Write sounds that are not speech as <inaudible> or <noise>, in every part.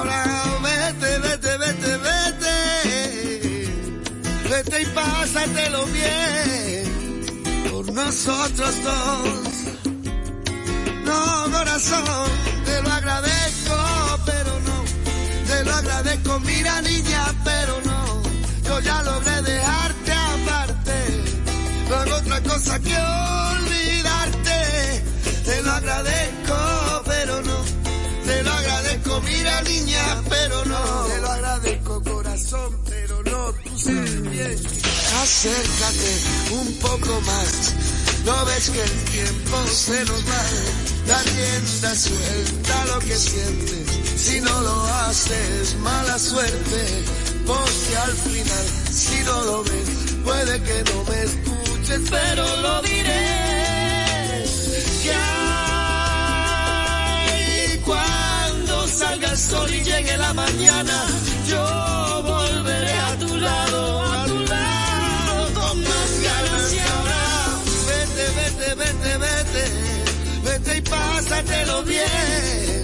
vete, vete, vete, vete. Vete y pásatelo bien por nosotros dos. No, corazón, te lo agradezco, pero no. Te lo agradezco, mira niña, pero no. Yo ya logré dejarte aparte. No hago otra cosa que olvidarte. Te lo agradezco, agradezco, mira niña, pero no. Te lo agradezco, corazón, pero no. Tú sabes bien. Acércate un poco más. No ves que el tiempo se nos va. La rienda suelta lo que sientes. Si no lo haces, mala suerte. Porque al final, si no lo ves, puede que no me escuches, pero lo diré. Que hay salga el sol y llegue la mañana, yo volveré a tu lado, a tu lado, con más ganas y ahora. Vete, vete, vete, vete, vete y pásatelo bien.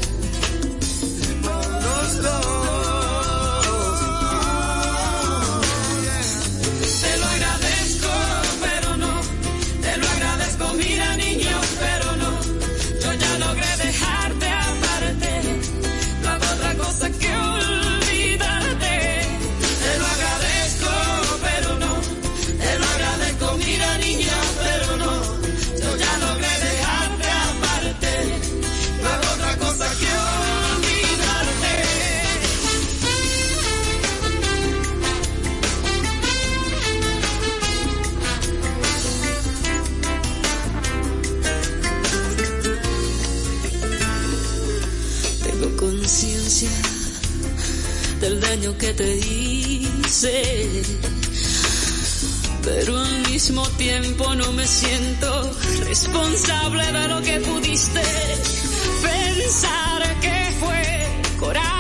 Que te hice, pero al mismo tiempo no me siento responsable de lo que pudiste pensar que fue. Coraje,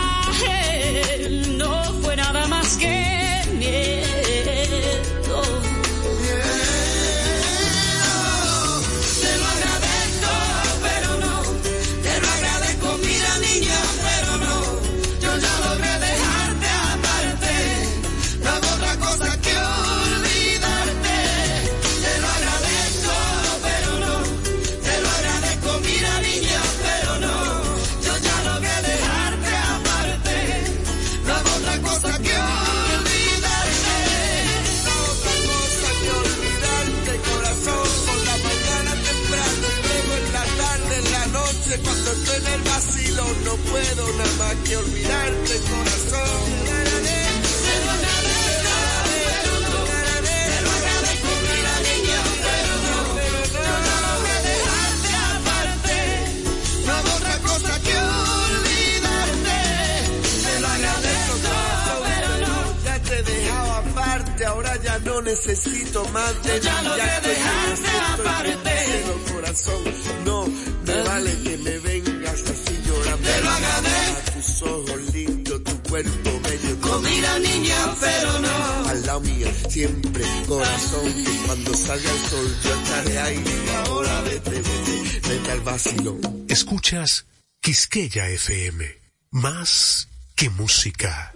agradezco, pero no. Ya te he dejado aparte, ahora ya no necesito más de ya ti, estoy dejarte en el aparte. corazón, no me vale que me llorando. Te lo agradezco. Tus ojos lindos, tu cuerpo bello, tu Mira niña, pero no. al lado mío, siempre, corazón, que cuando salga el sol yo estaré ahí. Ahora vete, vete, vete al vacilón. Escuchas Quisqueya FM. Más que música.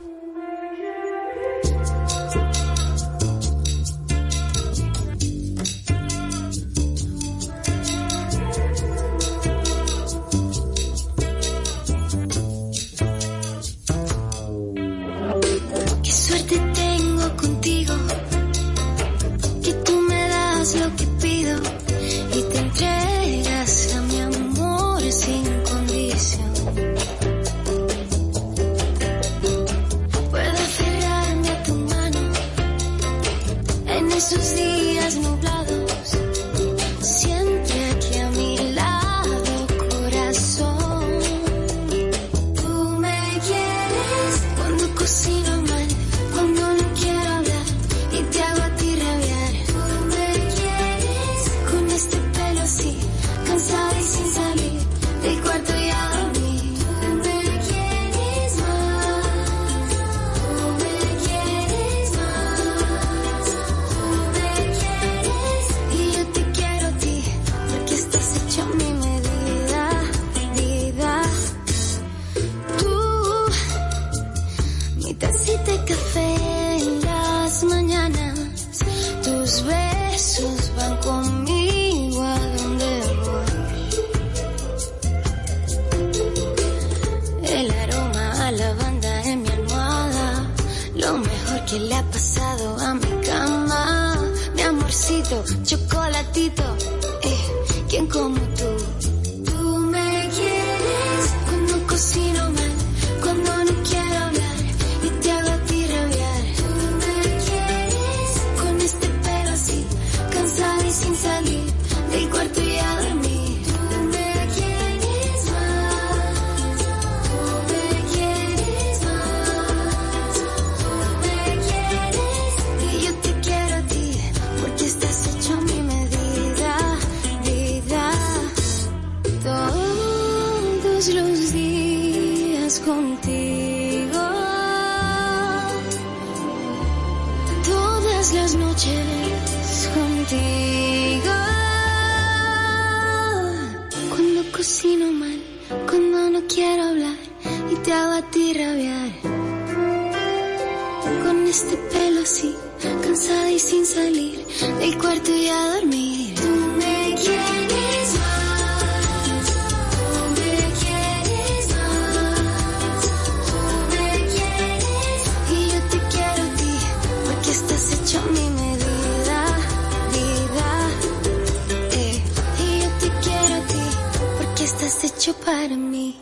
No quiero hablar y te hago a ti rabiar. Con este pelo así, cansada y sin salir del cuarto y a dormir. Tú me quieres más, tú me quieres más, tú me quieres y yo te quiero a ti porque estás hecho mi medida. Eh, y yo te quiero a ti porque estás hecho para mí.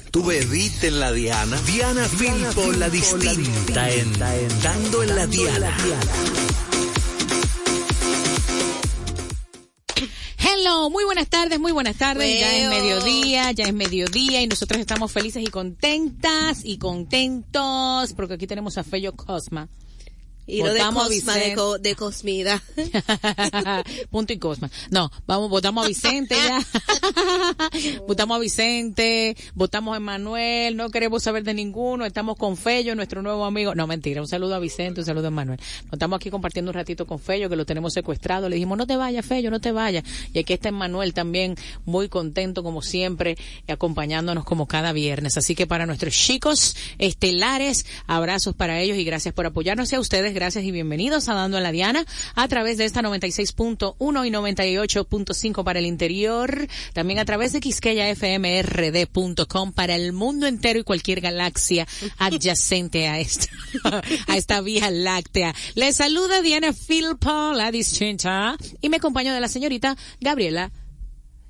Tú bebiste en la Diana. Diana Filpo, la distinta en Dando en la Diana. Hello, muy buenas tardes, muy buenas tardes. Ya es mediodía, ya es mediodía y nosotros estamos felices y contentas y contentos porque aquí tenemos a Fello Cosma. Y lo de Cosma, de, co- de Cosmida. <laughs> Punto y Cosma. No, vamos, votamos a Vicente ya. <laughs> votamos a Vicente, votamos a Emanuel, no queremos saber de ninguno, estamos con Fello, nuestro nuevo amigo. No, mentira, un saludo a Vicente, un saludo a Emanuel. Nos estamos aquí compartiendo un ratito con Fello, que lo tenemos secuestrado. Le dijimos, no te vayas, Fello, no te vayas. Y aquí está Emanuel también, muy contento como siempre, acompañándonos como cada viernes. Así que para nuestros chicos estelares, abrazos para ellos y gracias por apoyarnos y a ustedes, gracias y bienvenidos a Dando en la Diana a través de esta 96.1 y 98.5 para el interior, también a través de quisqueyafmrd.com para el mundo entero y cualquier galaxia adyacente a esta, a esta vía láctea. Les saluda Diana Filpo, la distinta, y me acompaño de la señorita Gabriela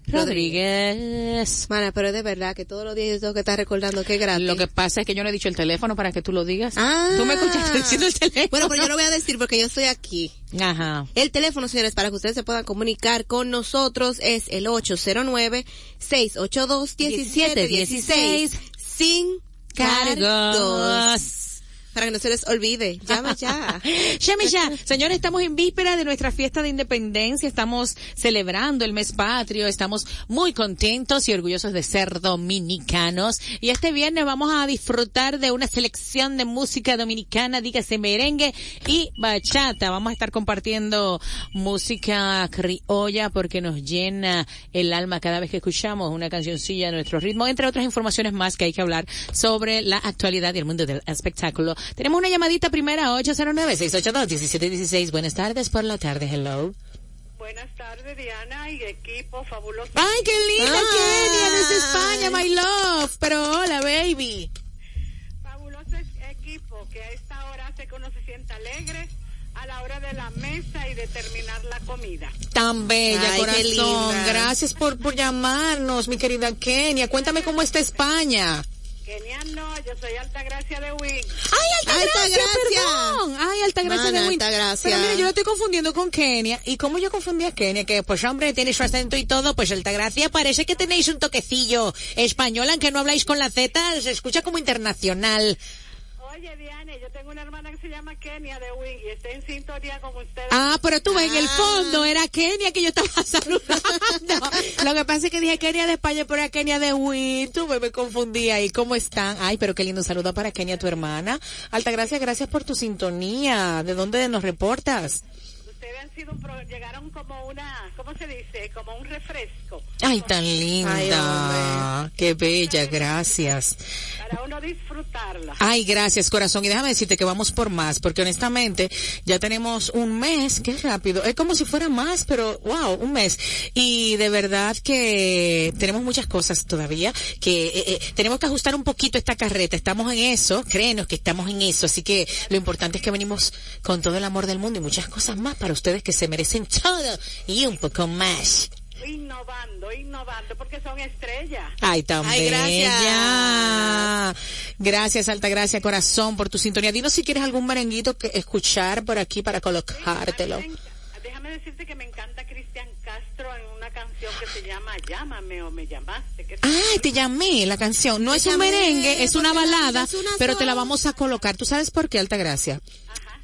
Rodríguez. Mana, pero es de verdad que todos los días yo tengo que estar recordando que es gratis. Lo que pasa es que yo no he dicho el teléfono para que tú lo digas. Ah. Tú me escuchaste diciendo el teléfono. Bueno, pero yo lo voy a decir porque yo estoy aquí. Ajá. El teléfono, señores, para que ustedes se puedan comunicar con nosotros es el 809-682-1716 sin cargos. Para que no se les olvide. Llama ya. Llame <laughs> ya. Señores, estamos en víspera de nuestra fiesta de independencia. Estamos celebrando el mes patrio. Estamos muy contentos y orgullosos de ser dominicanos. Y este viernes vamos a disfrutar de una selección de música dominicana, dígase merengue y bachata. Vamos a estar compartiendo música criolla porque nos llena el alma cada vez que escuchamos una cancioncilla de nuestro ritmo, entre otras informaciones más que hay que hablar sobre la actualidad y el mundo del espectáculo. Tenemos una llamadita primera, 809-682-1716. Buenas tardes por la tarde, hello. Buenas tardes, Diana y equipo fabuloso. Ay, qué linda Ay. Kenia desde España, my love. Pero hola, baby. Fabuloso equipo que a esta hora hace que uno se sienta alegre a la hora de la mesa y de terminar la comida. Tan bella, Ay, qué corazón. linda. Gracias por, por llamarnos, mi querida Kenia. Cuéntame cómo está España. Kenia no, yo soy Altagracia de Win. Ay, alta, Alta gracia, gracia. perdón. Ay, alta gracia Mana, de Win. alta gracia. Pero mira, yo lo estoy confundiendo con Kenia. ¿Y cómo yo confundí a Kenia? Que pues hombre, tiene su acento y todo, pues alta gracia. Parece que tenéis un toquecillo español, aunque no habláis con la Z, se escucha como internacional. Oye, yo tengo una hermana que se llama Kenia de Win y está en sintonía con ustedes. Ah, pero tú ves, en el Ah. fondo era Kenia que yo estaba <laughs> saludando. Lo que pasa es que dije Kenia de España, pero era Kenia de Win. Tú me, me confundí ahí. ¿Cómo están? Ay, pero qué lindo saludo para Kenia, tu hermana. Alta gracias, gracias por tu sintonía. ¿De dónde nos reportas? Ustedes han sido un pro- llegaron como una, ¿cómo se dice? Como un refresco. Ay, tan linda. Ay, qué bella, gracias. Para uno disfrutarla. Ay, gracias, corazón. Y déjame decirte que vamos por más, porque honestamente ya tenemos un mes, qué rápido. Es como si fuera más, pero wow, un mes. Y de verdad que tenemos muchas cosas todavía, que eh, eh, tenemos que ajustar un poquito esta carreta. Estamos en eso, créenos que estamos en eso. Así que lo importante es que venimos con todo el amor del mundo y muchas cosas más para ustedes que se merecen todo y un poco más. innovando, innovando, porque son estrellas. Ay, tan Ay, bella. Gracias, Altagracia Corazón, por tu sintonía. Dinos si quieres algún merenguito que escuchar por aquí para colocártelo. Déjame, déjame decirte que me encanta Cristian Castro en una canción que se llama Llámame o me llamaste. Que Ay, te llamé la canción. No es un merengue, es una balada, es una pero te la vamos a colocar. ¿Tú sabes por qué, Altagracia?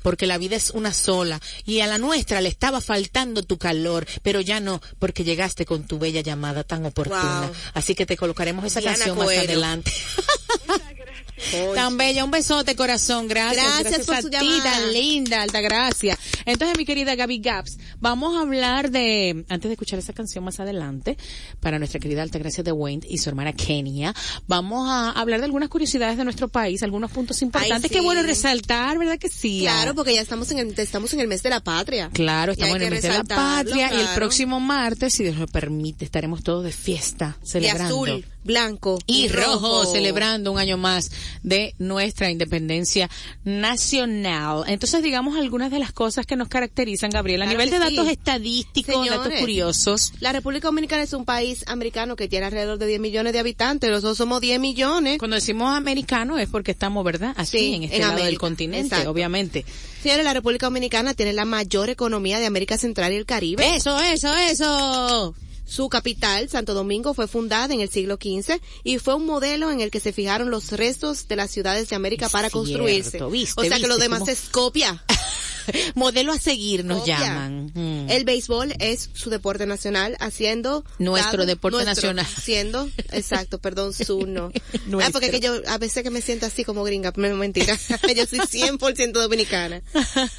Porque la vida es una sola y a la nuestra le estaba faltando tu calor, pero ya no, porque llegaste con tu bella llamada tan oportuna. Wow. Así que te colocaremos esa Diana canción más Coelho. <laughs> Tan bella, un besote corazón, gracias. Gracias por a su ti, llamada. tan linda, alta gracia. Entonces, mi querida Gaby Gaps, vamos a hablar de, antes de escuchar esa canción más adelante, para nuestra querida alta gracia de Wayne y su hermana Kenia, vamos a hablar de algunas curiosidades de nuestro país, algunos puntos importantes sí. que bueno resaltar, ¿verdad que sí? Claro, porque ya estamos en el, estamos en el mes de la patria. Claro, estamos en el mes de la patria y el próximo martes, si Dios lo permite, estaremos todos de fiesta, De celebrando. azul, blanco y rojo, celebrando un año más de nuestra independencia nacional. Entonces, digamos algunas de las cosas que nos caracterizan, Gabriela, a nivel de sí. datos estadísticos, datos curiosos. La República Dominicana es un país americano que tiene alrededor de 10 millones de habitantes. Nosotros somos 10 millones. Cuando decimos americano es porque estamos, ¿verdad? Así, Sí, en este en lado del continente, Exacto. obviamente. Señores, la República Dominicana tiene la mayor economía de América Central y el Caribe. Eso, eso, eso. Su capital, Santo Domingo, fue fundada en el siglo XV y fue un modelo en el que se fijaron los restos de las ciudades de América Es para cierto, construirse. viste, o sea que lo demás es copia. <laughs> <laughs> Modelo a seguir nos Copia. llaman. Mm. El béisbol es su deporte nacional, haciendo Nuestro deporte nuestro, nacional. <laughs> Siendo, exacto, perdón, su no. <laughs> ah, porque que yo a veces que me siento así como gringa, no mentira. yo soy 100% dominicana.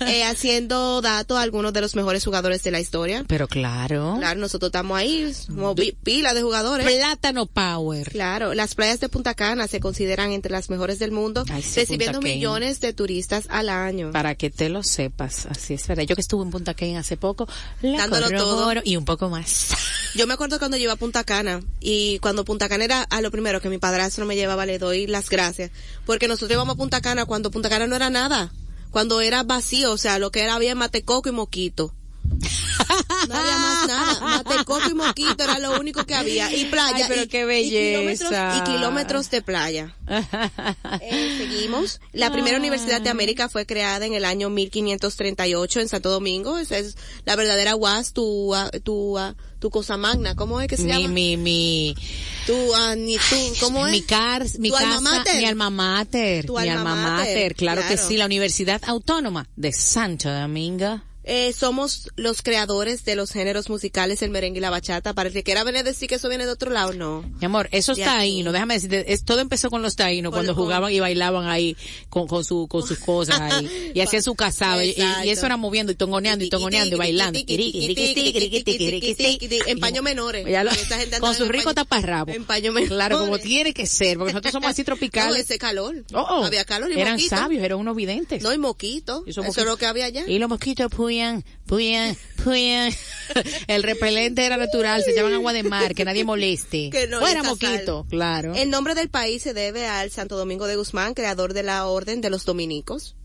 Eh, haciendo dato a algunos de los mejores jugadores de la historia. Pero claro. Claro, nosotros estamos ahí, como pi- pila de jugadores. Plátano Power. Claro, las playas de Punta Cana se consideran entre las mejores del mundo, Ay, sí, recibiendo millones de turistas al año. Para que te lo sepas, así es verdad. Yo que estuve en Punta Cana hace poco, la Dándolo corroboro y un poco más. <laughs> Yo me acuerdo cuando iba a Punta Cana y cuando Punta Cana era a lo primero que mi padrastro me llevaba, le doy las gracias. Porque nosotros íbamos a Punta Cana cuando Punta Cana no era nada. Cuando era vacío, o sea, lo que era había matecoco y moquito. No había más nada. Matecoco y moquito era lo único que había. Y playa. Ay, pero y, qué y kilómetros, belleza. y kilómetros de playa. <laughs> Eh, seguimos. La primera universidad de América fue creada en el año 1538 en Santo Domingo. Esa es la verdadera UAS, tu, tu, tu cosa magna. ¿Cómo es que se mi, llama? mi, mi, Tu, ah, ni tú, ¿cómo es? mi car, mi Tu casa, alma mater. mi alma mater, Tu mi alma alma mater, mater, claro, que claro. sí, la Universidad Autónoma de Santo Domingo. Eh, somos los creadores de los géneros musicales, el merengue y la bachata. Para el que quiera venir a decir que eso viene de otro lado, no. Mi amor, esos taínos, déjame decirte, es, todo empezó con los taínos Con- cuando jugaban y bailaban ahí con, con su, con sus cosas ahí. <laughs> Y hacían su casado. Y, eso era moviendo y tongoneando y tongoneando y bailando. En paños menores. Con su rico taparrabo. En paño menores. Claro, como tiene que ser, porque nosotros somos así <laughs> No, tropicales. ese calor. Oh, oh. Había calor y Eran moquito. sabios, eran unos videntes. No, y moquito. Y Eso es lo que había allá. Y los mosquitos puyan, puyan, puyan. <laughs> El repelente era natural, se llaman agua de mar, que nadie moleste. Que no, Fuera sal. claro. El nombre del país se debe al Santo Domingo de Guzmán, creador de la Orden de los Dominicos.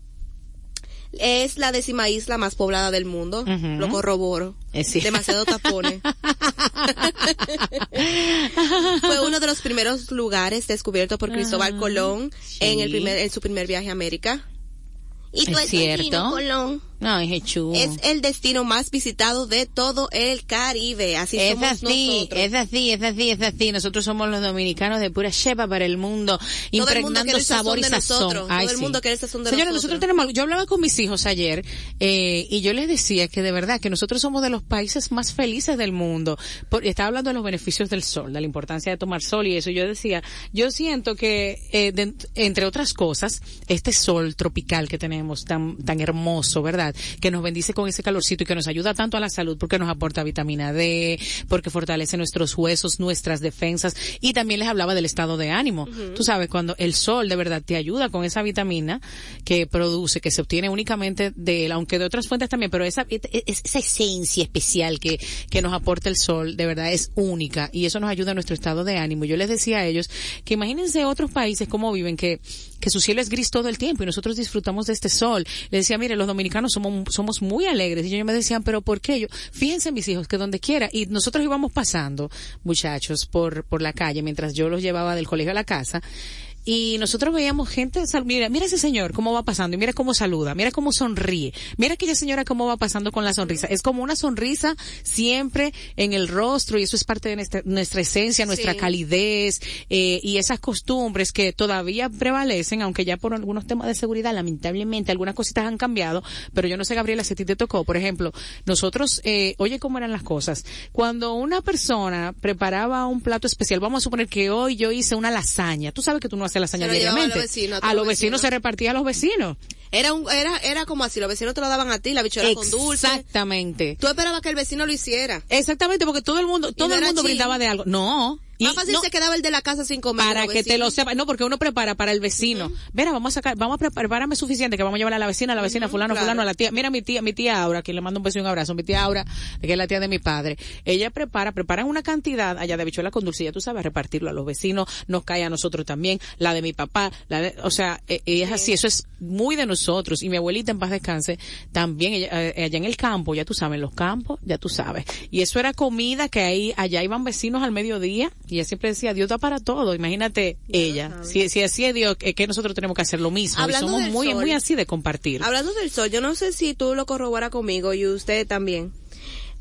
Es la décima isla más poblada del mundo. Lo corroboro. Sí. Demasiado tapones. <laughs> Fue uno de los primeros lugares descubiertos por Cristóbal Colón en el primer, en su primer viaje a América. Y tú Es cierto. Colón. No, es hechú. Es el destino más visitado de todo el Caribe. Así Es somos así, nosotros. es así, es así, es así. Nosotros somos los dominicanos de pura chepa para el mundo, Todo el mundo impregnando quiere el sazón sabor y sazón. nosotros. Ay, Todo el sí. mundo quiere el sazón de Señores, nosotros. nosotros tenemos, yo hablaba con mis hijos ayer, eh, y yo les decía que de verdad que nosotros somos de los países más felices del mundo. Por- estaba hablando de los beneficios del sol, de la importancia de tomar sol y eso. Yo decía, yo siento que, eh, de- entre otras cosas, este sol tropical que tenemos tan, tan hermoso, ¿verdad? Que nos bendice con ese calorcito y que nos ayuda tanto a la salud porque nos aporta vitamina D, porque fortalece nuestros huesos, nuestras defensas y también les hablaba del estado de ánimo. Tú sabes, cuando el sol de verdad te ayuda con esa vitamina que produce, que se obtiene únicamente de él, aunque de otras fuentes también, pero esa, es- esa esencia especial que, que nos aporta el sol de verdad es única y eso nos ayuda a nuestro estado de ánimo. Yo les decía a ellos que imagínense otros países cómo viven, que, que su cielo es gris todo el tiempo y nosotros disfrutamos de este sol. Les decía, mire, los dominicanos somos, somos muy alegres. Y ellos me decían, pero ¿por qué? Yo, fíjense mis hijos, que donde quiera. Y nosotros íbamos pasando, muchachos, por, por la calle, mientras yo los llevaba del colegio a la casa y nosotros veíamos gente, mira, mira ese señor cómo va pasando y mira cómo saluda, mira cómo sonríe, mira aquella señora cómo va pasando con la sonrisa. Es como una sonrisa siempre en el rostro y eso es parte de nuestra, nuestra esencia, nuestra Sí. calidez eh, y esas costumbres que todavía prevalecen, aunque ya por algunos temas de seguridad, lamentablemente, algunas cositas han cambiado, pero yo no sé, Gabriela, si a ti te tocó, por ejemplo, nosotros, eh, oye cómo eran las cosas. Cuando una persona preparaba un plato especial, vamos a suponer que hoy yo hice una lasaña, tú sabes que tú no Se a diariamente. los vecinos, a los vecinos vecinos. se repartía a los vecinos. Era un, era, era como así, los vecinos te lo daban a ti, la bichuela con dulce. Exactamente. Tú esperabas que el vecino lo hiciera. Exactamente, porque todo el mundo, todo no el mundo brindaba de algo. No. Y Más fácil no, se quedaba el de la casa sin comer. para que te lo sepa, no, porque uno prepara para el vecino. Mira, vamos a sacar, vamos a preparar, prepárame suficiente que vamos a llevar a la vecina, a la vecina, fulano, claro. fulano, a la tía. Mira mi tía, mi tía Aura, que le mando un beso y un abrazo, mi tía Aura, que es la tía de mi padre. Ella prepara, preparan una cantidad allá de habichuela con dulce, ya tú sabes, repartirlo a los vecinos, nos cae a nosotros también, la de mi papá, la de, o sea, eh, eh, es así, eso es muy de nosotros. Y mi abuelita en paz descanse, también ella, eh, allá en el campo, ya tú sabes, en los campos, ya tú sabes. Y eso era comida que ahí, allá iban vecinos al mediodía, y ella siempre decía, Dios da para todo, imagínate ella. Si, si así es Dios, es que nosotros tenemos que hacer lo mismo. Hablando y somos del muy, sol. muy así de compartir. Hablando del sol, yo no sé si tú lo corroboras conmigo y usted también.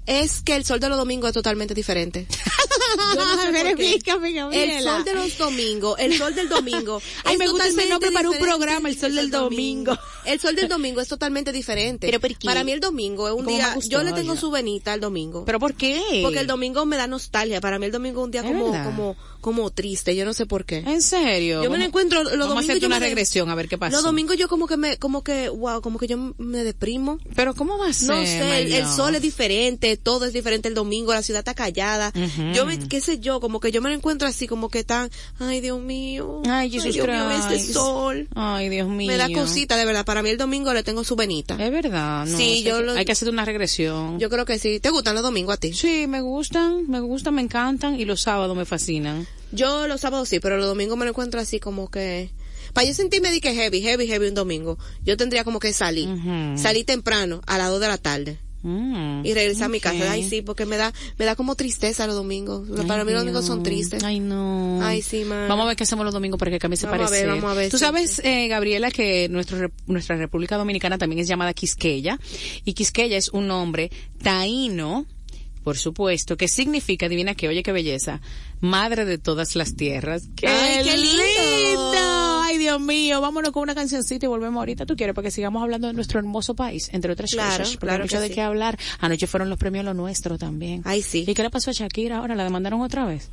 Es que el sol de los domingos es totalmente diferente. <laughs> Yo no sé <laughs> por qué. Verifícame, El sol de los domingos, el <laughs> sol del domingo. Ay, me gusta ese nombre para un programa, el sol del domingo. El sol del domingo es totalmente diferente. ¿Pero por qué? Para mí el domingo es un ¿Cómo me día, gustó, yo le tengo su venita al domingo. ¿Pero por qué? Porque el domingo me da nostalgia. Para mí el domingo es un día como, como, como triste. Yo no sé por qué. ¿En serio? Yo me lo encuentro los Vamos a domingos. hacerte yo una me regresión a ver qué pasa. Los domingos yo como que me, como que, wow, como que yo me deprimo. Pero ¿cómo va a ser? No sé, el, sol es diferente, todo es diferente el domingo, la ciudad está callada. Yo me, qué sé yo, como que yo me lo encuentro así, como que tan, ay Dios mío, Ay, Jesús Dios mío, este sol. Ay, Dios mío. Me da cosita, de verdad, para mí el domingo le tengo su venita. Es verdad, no. Sí, yo que- lo- Hay que hacer una regresión. Yo creo que sí. ¿Te gustan los domingos a ti? Sí, me gustan, me gustan, me encantan y los sábados me fascinan. Yo los sábados sí, pero los domingos me lo encuentro así como que... Para yo sentirme de que heavy, heavy, heavy un domingo, yo tendría como que salir. Ujú. Salir temprano, a las 2 de la tarde. Mm, Y regresar a mi casa. Ay, sí, porque me da, me da como tristeza los domingos. Para mí los domingos son tristes. Ay, no. Ay, sí, man. Vamos a ver qué hacemos los domingos para que cambie ese Vamos a ver, vamos a ver, Tú sí, sabes, eh, Gabriela, que nuestro, nuestra República Dominicana también es llamada Quisqueya. Y Quisqueya es un nombre taíno, por supuesto, que significa, adivina qué, oye qué belleza, madre de todas las tierras. ¡Qué, Ay, qué lindo! Ay, Dios mío, vámonos con una cancioncita y volvemos ahorita. ¿Tú quieres? Para que sigamos hablando de nuestro hermoso país, entre otras Claro, cosas. Porque claro hay mucho que de sí. qué hablar. Anoche fueron los premios Lo Nuestro también. Ay, sí. ¿Y qué le pasó a Shakira ahora? ¿La demandaron otra vez?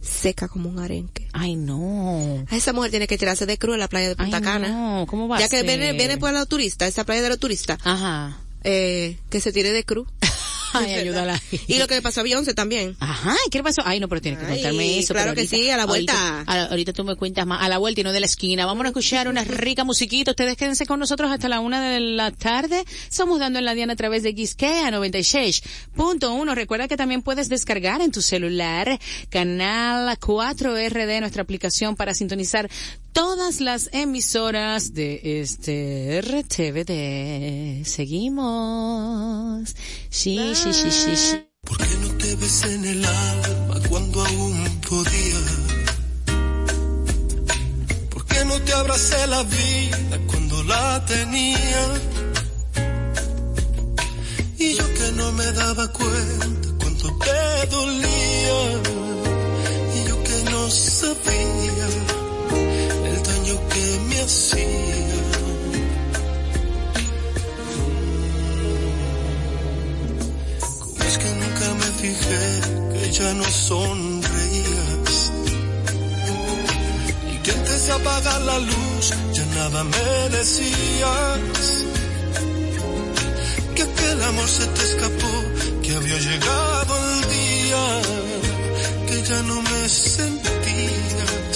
Seca como un arenque. Ay, no. A esa mujer tiene que tirarse de cruz en la playa de Punta Ay, Cana. no, ¿cómo va a Ya que ser? viene, viene por los turistas, esa playa de los turistas, Ajá. eh, que se tire de cruz. <laughs> <laughs> Ay, ayúdala. <laughs> Y lo que le pasó a Beyoncé también. Ajá, ¿y qué le pasó? Ay, no, pero tienes que Ay, contarme eso. claro que sí, a la vuelta. Ahorita, tú me cuentas más, a la vuelta y no de la esquina. Vamos a escuchar una <laughs> rica musiquita. Ustedes quédense con nosotros hasta la una de la tarde. Estamos dando en la Diana a través de Quisquea 96.1. Recuerda que también puedes descargar en tu celular canal 4RD, nuestra aplicación para sintonizar todas las emisoras de este RTVD. Seguimos. Sí, ¿Por qué no te ves en el alma cuando aún podía? ¿Por qué no te abracé la vida cuando la tenía? Y yo que no me daba cuenta cuánto te dolía. Y yo que no sabía el daño que me hacía. Fijé que ya no sonreías? Y que antes de apagar la luz ya nada me decías. Que aquel amor se te escapó, que había llegado el día, que ya no me sentías,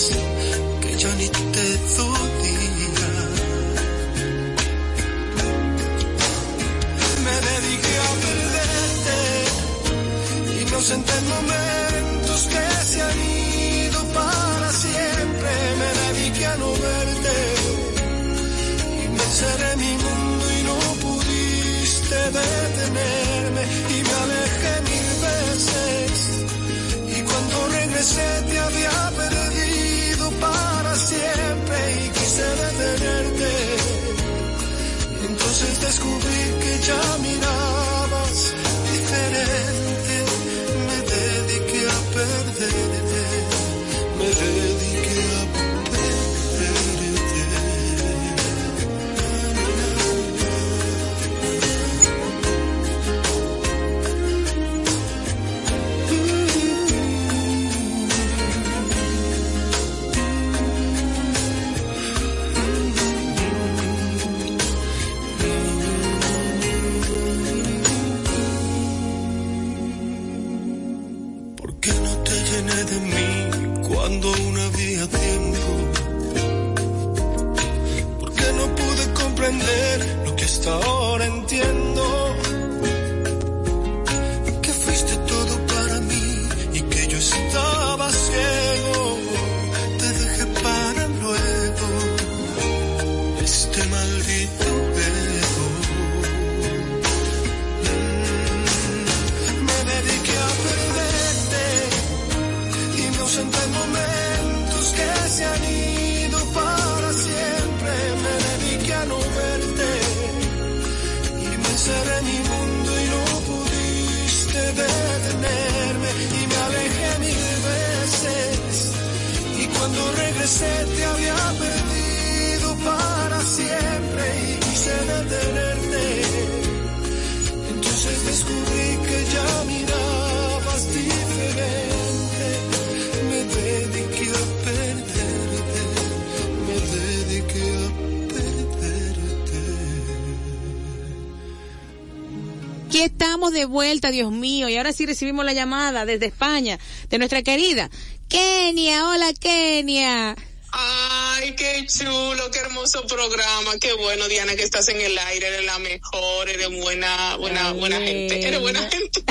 de vuelta, Dios mío, y ahora sí recibimos la llamada desde España de nuestra querida Kenia. Hola, Kenia. Ay, qué chulo, qué hermoso programa, qué bueno, Diana, que estás en el aire, eres la mejor, eres buena, buena, buena gente, eres buena gente.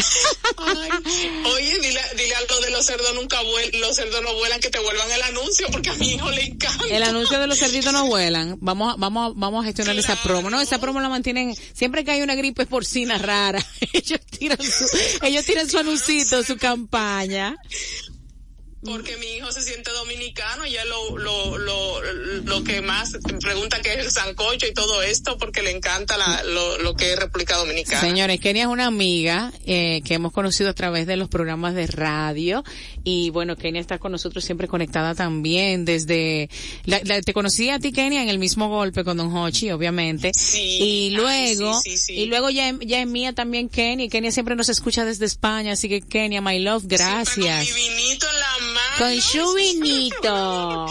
Ay, oye, dile, dile algo de los cerdos nunca vuelan, los cerdos no vuelan, que te vuelvan el anuncio, porque a mi hijo le encanta. El anuncio de los cerditos no vuelan. Vamos, a- vamos, a- vamos a gestionar esa promo. No, esa promo la mantienen, siempre que hay una gripe porcina rara, <laughs> ellos tiran su, ellos tiran su anuncito, su campaña. Porque mi hijo se siente dominicano, ya lo, lo, lo, lo que más pregunta que es el sancocho y todo esto, porque le encanta la, lo, lo que es República Dominicana. Señores, Kenia es una amiga eh, que hemos conocido a través de los programas de radio y bueno, Kenia está con nosotros siempre conectada también desde, la- la- te conocí a ti Kenia en el mismo golpe con Don Hochi, obviamente, y luego, sí, sí, sí. y luego ya, ya es mía también Kenia, y Kenia siempre nos escucha desde España, así que Kenia, my love, gracias. vinito en la mano. Con su vinito.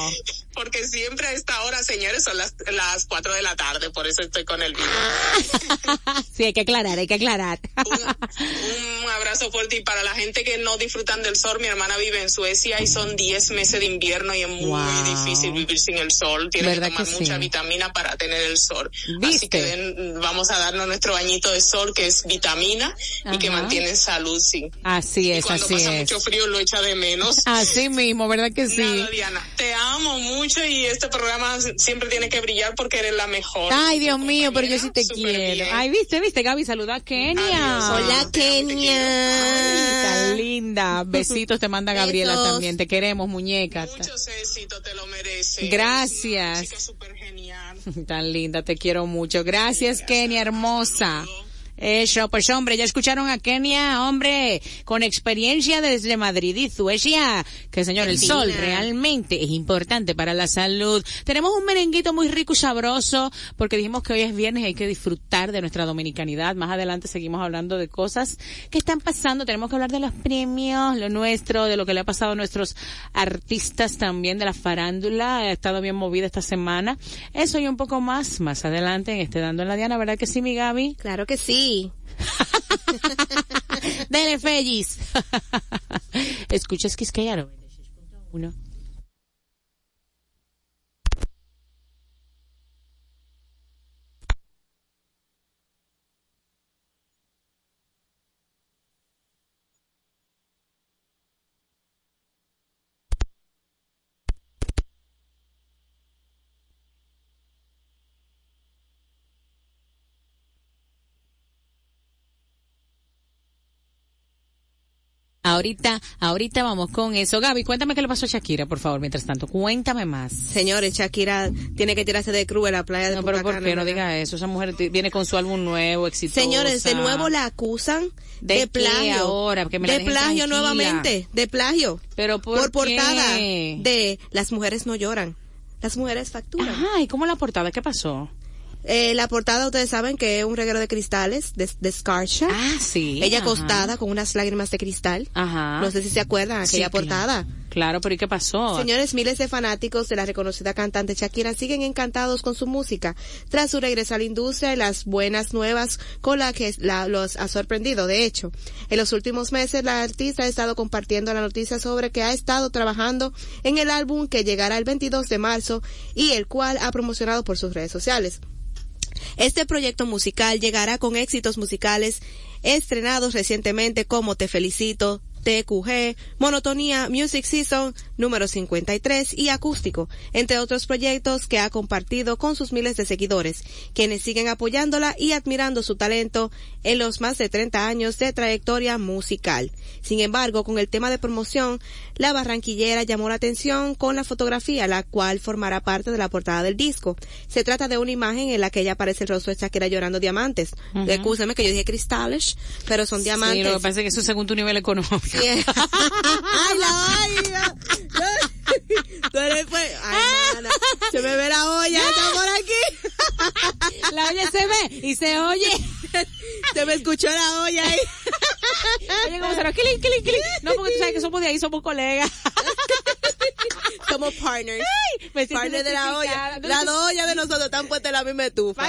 Porque siempre a esta hora, señores, son las, las cuatro de la tarde, por eso estoy con el vino. <laughs> sí, hay que aclarar, hay que aclarar. Un abrazo fuerte y para la gente que no disfrutan del sol, mi hermana vive en Suecia y son 10 meses de invierno y es muy Wow. difícil vivir sin el sol. Tiene que ¿Verdad tomar que sí? mucha vitamina para tener el sol. Así ¿Viste? que den- vamos a darnos nuestro bañito de sol que es vitamina y que Ajá. mantiene salud, sí. Así y es, cuando así pasa es. mucho frío lo echa de menos. Así mismo, ¿verdad que sí? Nada, Diana, te amo mucho y este programa siempre tiene que brillar porque eres la mejor. Ay, Dios mío, pero yo sí te quiero. Ay, viste, viste, Gaby, saluda a Kenia. Hola, Kenia. Tan linda. <laughs> Besitos te manda Gabriela Besos. también. Te queremos, muñeca. Muchos éxitos, te lo mereces. Gracias. Chica súper genial. <laughs> Tan linda, te quiero mucho. Gracias, Kenia, hermosa. Eso, pues hombre, ya escucharon a Kenia, hombre, con experiencia desde Madrid y Suecia. Que señor, el sol realmente es importante para la salud. Tenemos un merenguito muy rico y sabroso, porque dijimos que hoy es viernes y hay que disfrutar de nuestra dominicanidad. Más adelante seguimos hablando de cosas que están pasando. Tenemos que hablar de los premios, lo nuestro, de lo que le ha pasado a nuestros artistas también de la farándula. Ha estado bien movida esta semana. Eso y un poco más, más adelante en este Dando en la Diana, ¿verdad que sí, mi Gaby? Claro que sí. <laughs> Dele, Fellis. Escuchas Quisqueya 96.1. Ahorita, ahorita vamos con eso. Gaby, cuéntame qué le pasó a Shakira, por favor, mientras tanto. Cuéntame más. Señores, Shakira tiene que tirarse de cruz en la playa de No, Punta pero ¿por Cana, qué no diga eso? Esa mujer viene con su álbum nuevo, exitoso. Señores, de nuevo la acusan ¿De plagio. ahora? Que me de plagio tranquila. nuevamente, de plagio. Pero ¿por, portada qué? de Las mujeres no lloran. Las mujeres facturan. Ajá, ¿y cómo la portada? ¿Qué pasó? Eh, la portada ustedes saben que es un reguero de cristales de, de Scarsha. Ah, sí. Ella acostada con unas lágrimas de cristal. Ajá. No sé si se acuerdan Sí, aquella claro. portada. Claro, pero ¿y qué pasó? Señores, miles de fanáticos de la reconocida cantante Shakira siguen encantados con su música tras su regreso a la industria y las buenas nuevas con las que la- los ha sorprendido. De hecho, en los últimos meses la artista ha estado compartiendo la noticia sobre que ha estado trabajando en el álbum que llegará el 22 de marzo y el cual ha promocionado por sus redes sociales. Este proyecto musical llegará con éxitos musicales estrenados recientemente como Te Felicito, TQG, Monotonía, Music Season número 53 y Acústico, entre otros proyectos que ha compartido con sus miles de seguidores, quienes siguen apoyándola y admirando su talento en los más de 30 años de trayectoria musical. Sin embargo, con el tema de promoción, la barranquillera llamó la atención con la fotografía, la cual formará parte de la portada del disco. Se trata de una imagen en la que ella aparece el rostro de Shakira llorando diamantes. Ujú. Excúsame que yo dije cristales, pero son diamantes. Sí, lo que pasa es que eso es según tu nivel económico. Sí. <laughs> Ay, la. Tú eres pues, ay, mana, se me ve la olla, está por aquí. La olla se ve y se oye. Se me escuchó la olla ahí. Oye, ¿cómo será? Clic, clic, clic. No, porque tú sabes que somos de ahí, somos colegas. Somos partners. me siento partners de la olla. Las dos ollas de nosotros están puestas en la misma estufa.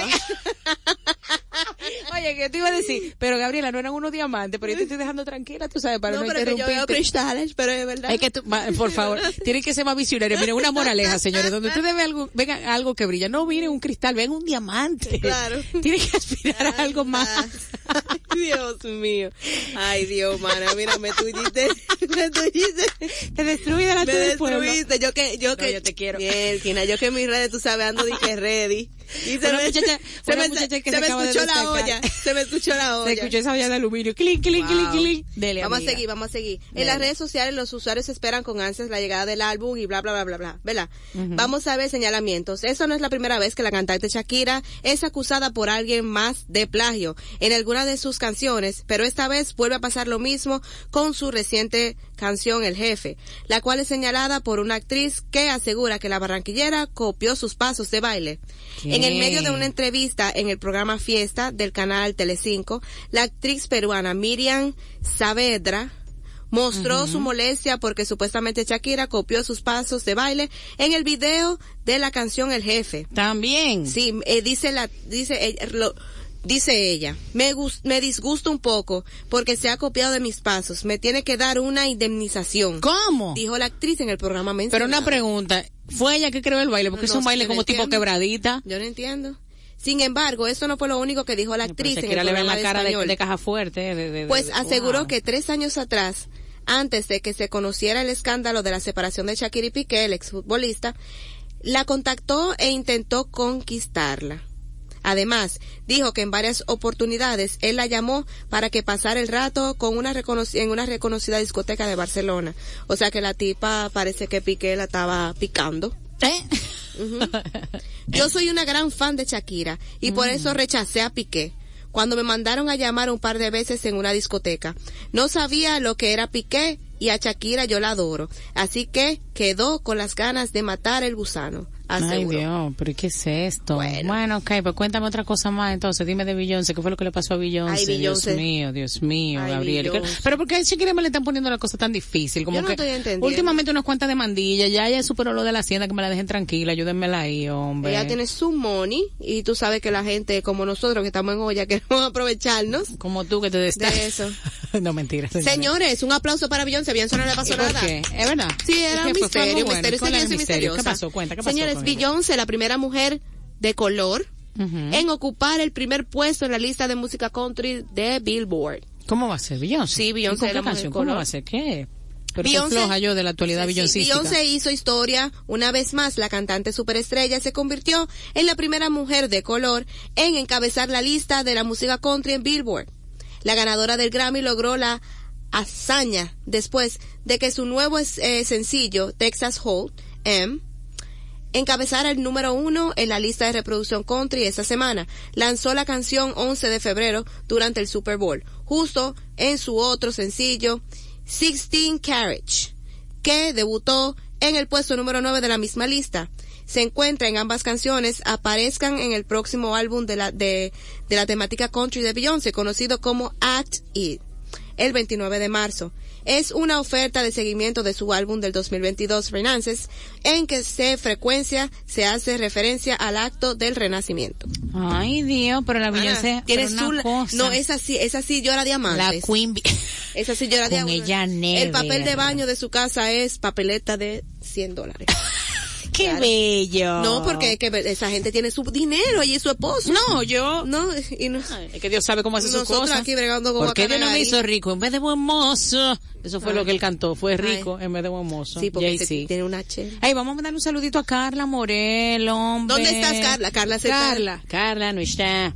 Oye, que te iba a decir, pero Gabriela, no eran unos diamantes, pero yo te estoy dejando tranquila, tú sabes, para no, no, pero que yo veo cristales, pero es verdad. Hay que, por <laughs> favor, tienen que ser más visionarios. Miren, una moraleja, <laughs> señores, donde ustedes ven algo, vengan algo que brilla, no miren un cristal, ven un diamante. Claro. <laughs> Tienen que aspirar a algo más. Ay, Dios mío. Ay, Dios, mana, mira, me tuyiste, <laughs> me tuyiste. Te destruí de la Me destruiste, yo que, yo No, que. yo te quiero. Bien, Tina, yo que en mis redes, tú sabes, ando de que ready. Y se Una me, muchacha- se una me, muchacha que se se me de escuchó la olla, se me escuchó la olla. Se escuchó esa olla de aluminio. Clic, clic, clic, Wow. clic. Dele, vamos amiga. a seguir, vamos a seguir. Dele. En las redes sociales los usuarios esperan con ansias la llegada del álbum y bla, bla, bla, bla, bla, ¿verdad? Vamos a ver señalamientos. Eso no es la primera vez que la cantante Shakira es acusada por alguien más de plagio en alguna de sus canciones, pero esta vez vuelve a pasar lo mismo con su reciente canción El Jefe, la cual es señalada por una actriz que asegura que la barranquillera copió sus pasos de baile. ¿Qué? En el medio de una entrevista en el programa Fiesta del canal Telecinco, la actriz peruana Miriam Saavedra mostró su molestia porque supuestamente Shakira copió sus pasos de baile en el video de la canción El Jefe. También. Sí, eh, dice la, dice ella, lo- dice ella, me me disgusta un poco porque se ha copiado de mis pasos, me tiene que dar una indemnización. ¿Cómo? Dijo la actriz en el programa Pero mencionado. una pregunta, ¿fue ella que creó el baile? Porque es No un sé, baile como tipo entiendo. quebradita. Yo no entiendo. Sin embargo, eso no fue lo único que dijo la actriz en el le la cara de, caja fuerte. de- de- de- Pues aseguró wow. que tres años atrás, antes de que se conociera el escándalo de la separación de Shakira y Piqué, el exfutbolista, la contactó e intentó conquistarla. Además, dijo que en varias oportunidades él la llamó para que pasara el rato con una en una reconocida discoteca de Barcelona. O sea que la tipa parece que Piqué la estaba picando. ¿Eh? Yo soy una gran fan de Shakira y por eso rechacé a Piqué. Cuando me mandaron a llamar un par de veces en una discoteca, no sabía lo que era Piqué y a Shakira yo la adoro. Así que quedó con las ganas de matar el gusano. Ay. Dios, pero ¿y ¿qué es esto? Bueno. Bueno, ok, pues cuéntame otra cosa más entonces, dime de Beyoncé, ¿qué fue lo que le pasó a Beyoncé? Ay, Dios mío, Dios mío, Ay, Gabriel. Beyoncé. Pero porque a Shakira me le están poniendo la cosa tan difícil, como Yo no que estoy entendiendo. últimamente unas cuantas demandillas, ya ella superó lo de la hacienda, que me la dejen tranquila, ayúdenmela ahí, hombre. Ella tiene su money y tú sabes que la gente como nosotros que estamos en olla <laughs> queremos aprovecharnos Como tú que te des de eso. <laughs> no, mentira. Señores, un aplauso para Beyoncé. Beyoncé no le pasó ¿Y por nada. qué? ¿Es verdad? Sí, era ¿Qué un misterio, bueno? misterio, ¿Cuál era el misteriosa y misterio? ¿Qué pasó? Cuenta, ¿qué pasó Señores, ella? Beyoncé, la primera mujer de color Ujú. en ocupar el primer puesto en la lista de música country de Billboard. ¿Cómo va a ser Beyoncé? Sí, Beyoncé ¿Y con es la mujer canción? color. ¿Cómo va a ser? ¿Qué? Pero Beyoncé, floja yo de la actualidad Sí. Beyoncé hizo historia. Una vez más, la cantante superestrella se convirtió en la primera mujer de color en encabezar la lista de la música country en Billboard. La ganadora del Grammy logró la hazaña después de que su nuevo eh, sencillo, Texas Hold M, encabezara el número uno en la lista de reproducción country esta semana. Lanzó la canción 11 de febrero durante el Super Bowl, justo en su otro sencillo, 16 Carriage, que debutó en el puesto número 9 de la misma lista. Se encuentra en ambas canciones, aparezcan en el próximo álbum de la, de, de la temática country de Beyoncé, conocido como Act It, el 29 de marzo es una oferta de seguimiento de su álbum del 2022 Renaissance, en que se frecuencia se hace referencia al acto del renacimiento. Ay, Dios, pero la Beyoncé la- cosa. no, esa sí, esa sí llora la diamantes. Queen Bee- Esa sí llora diamantes. ella El papel de baño de su casa es papeleta de 100 dólares. <laughs> Qué bello. No, porque que esa gente tiene su dinero y su esposo. No, yo. No, y no. Es que Dios sabe cómo hace sus cosas. aquí bregando con ¿Por qué Dios no me hizo rico en vez de buen mozo? Eso fue Ay. lo que él cantó. Fue rico en vez de buen mozo. Sí, porque se- tiene una chela. Ay, vamos a mandarle un saludito a Carla Morel, hombre. ¿Dónde estás, Carla? Carla se Carla, Carla no está.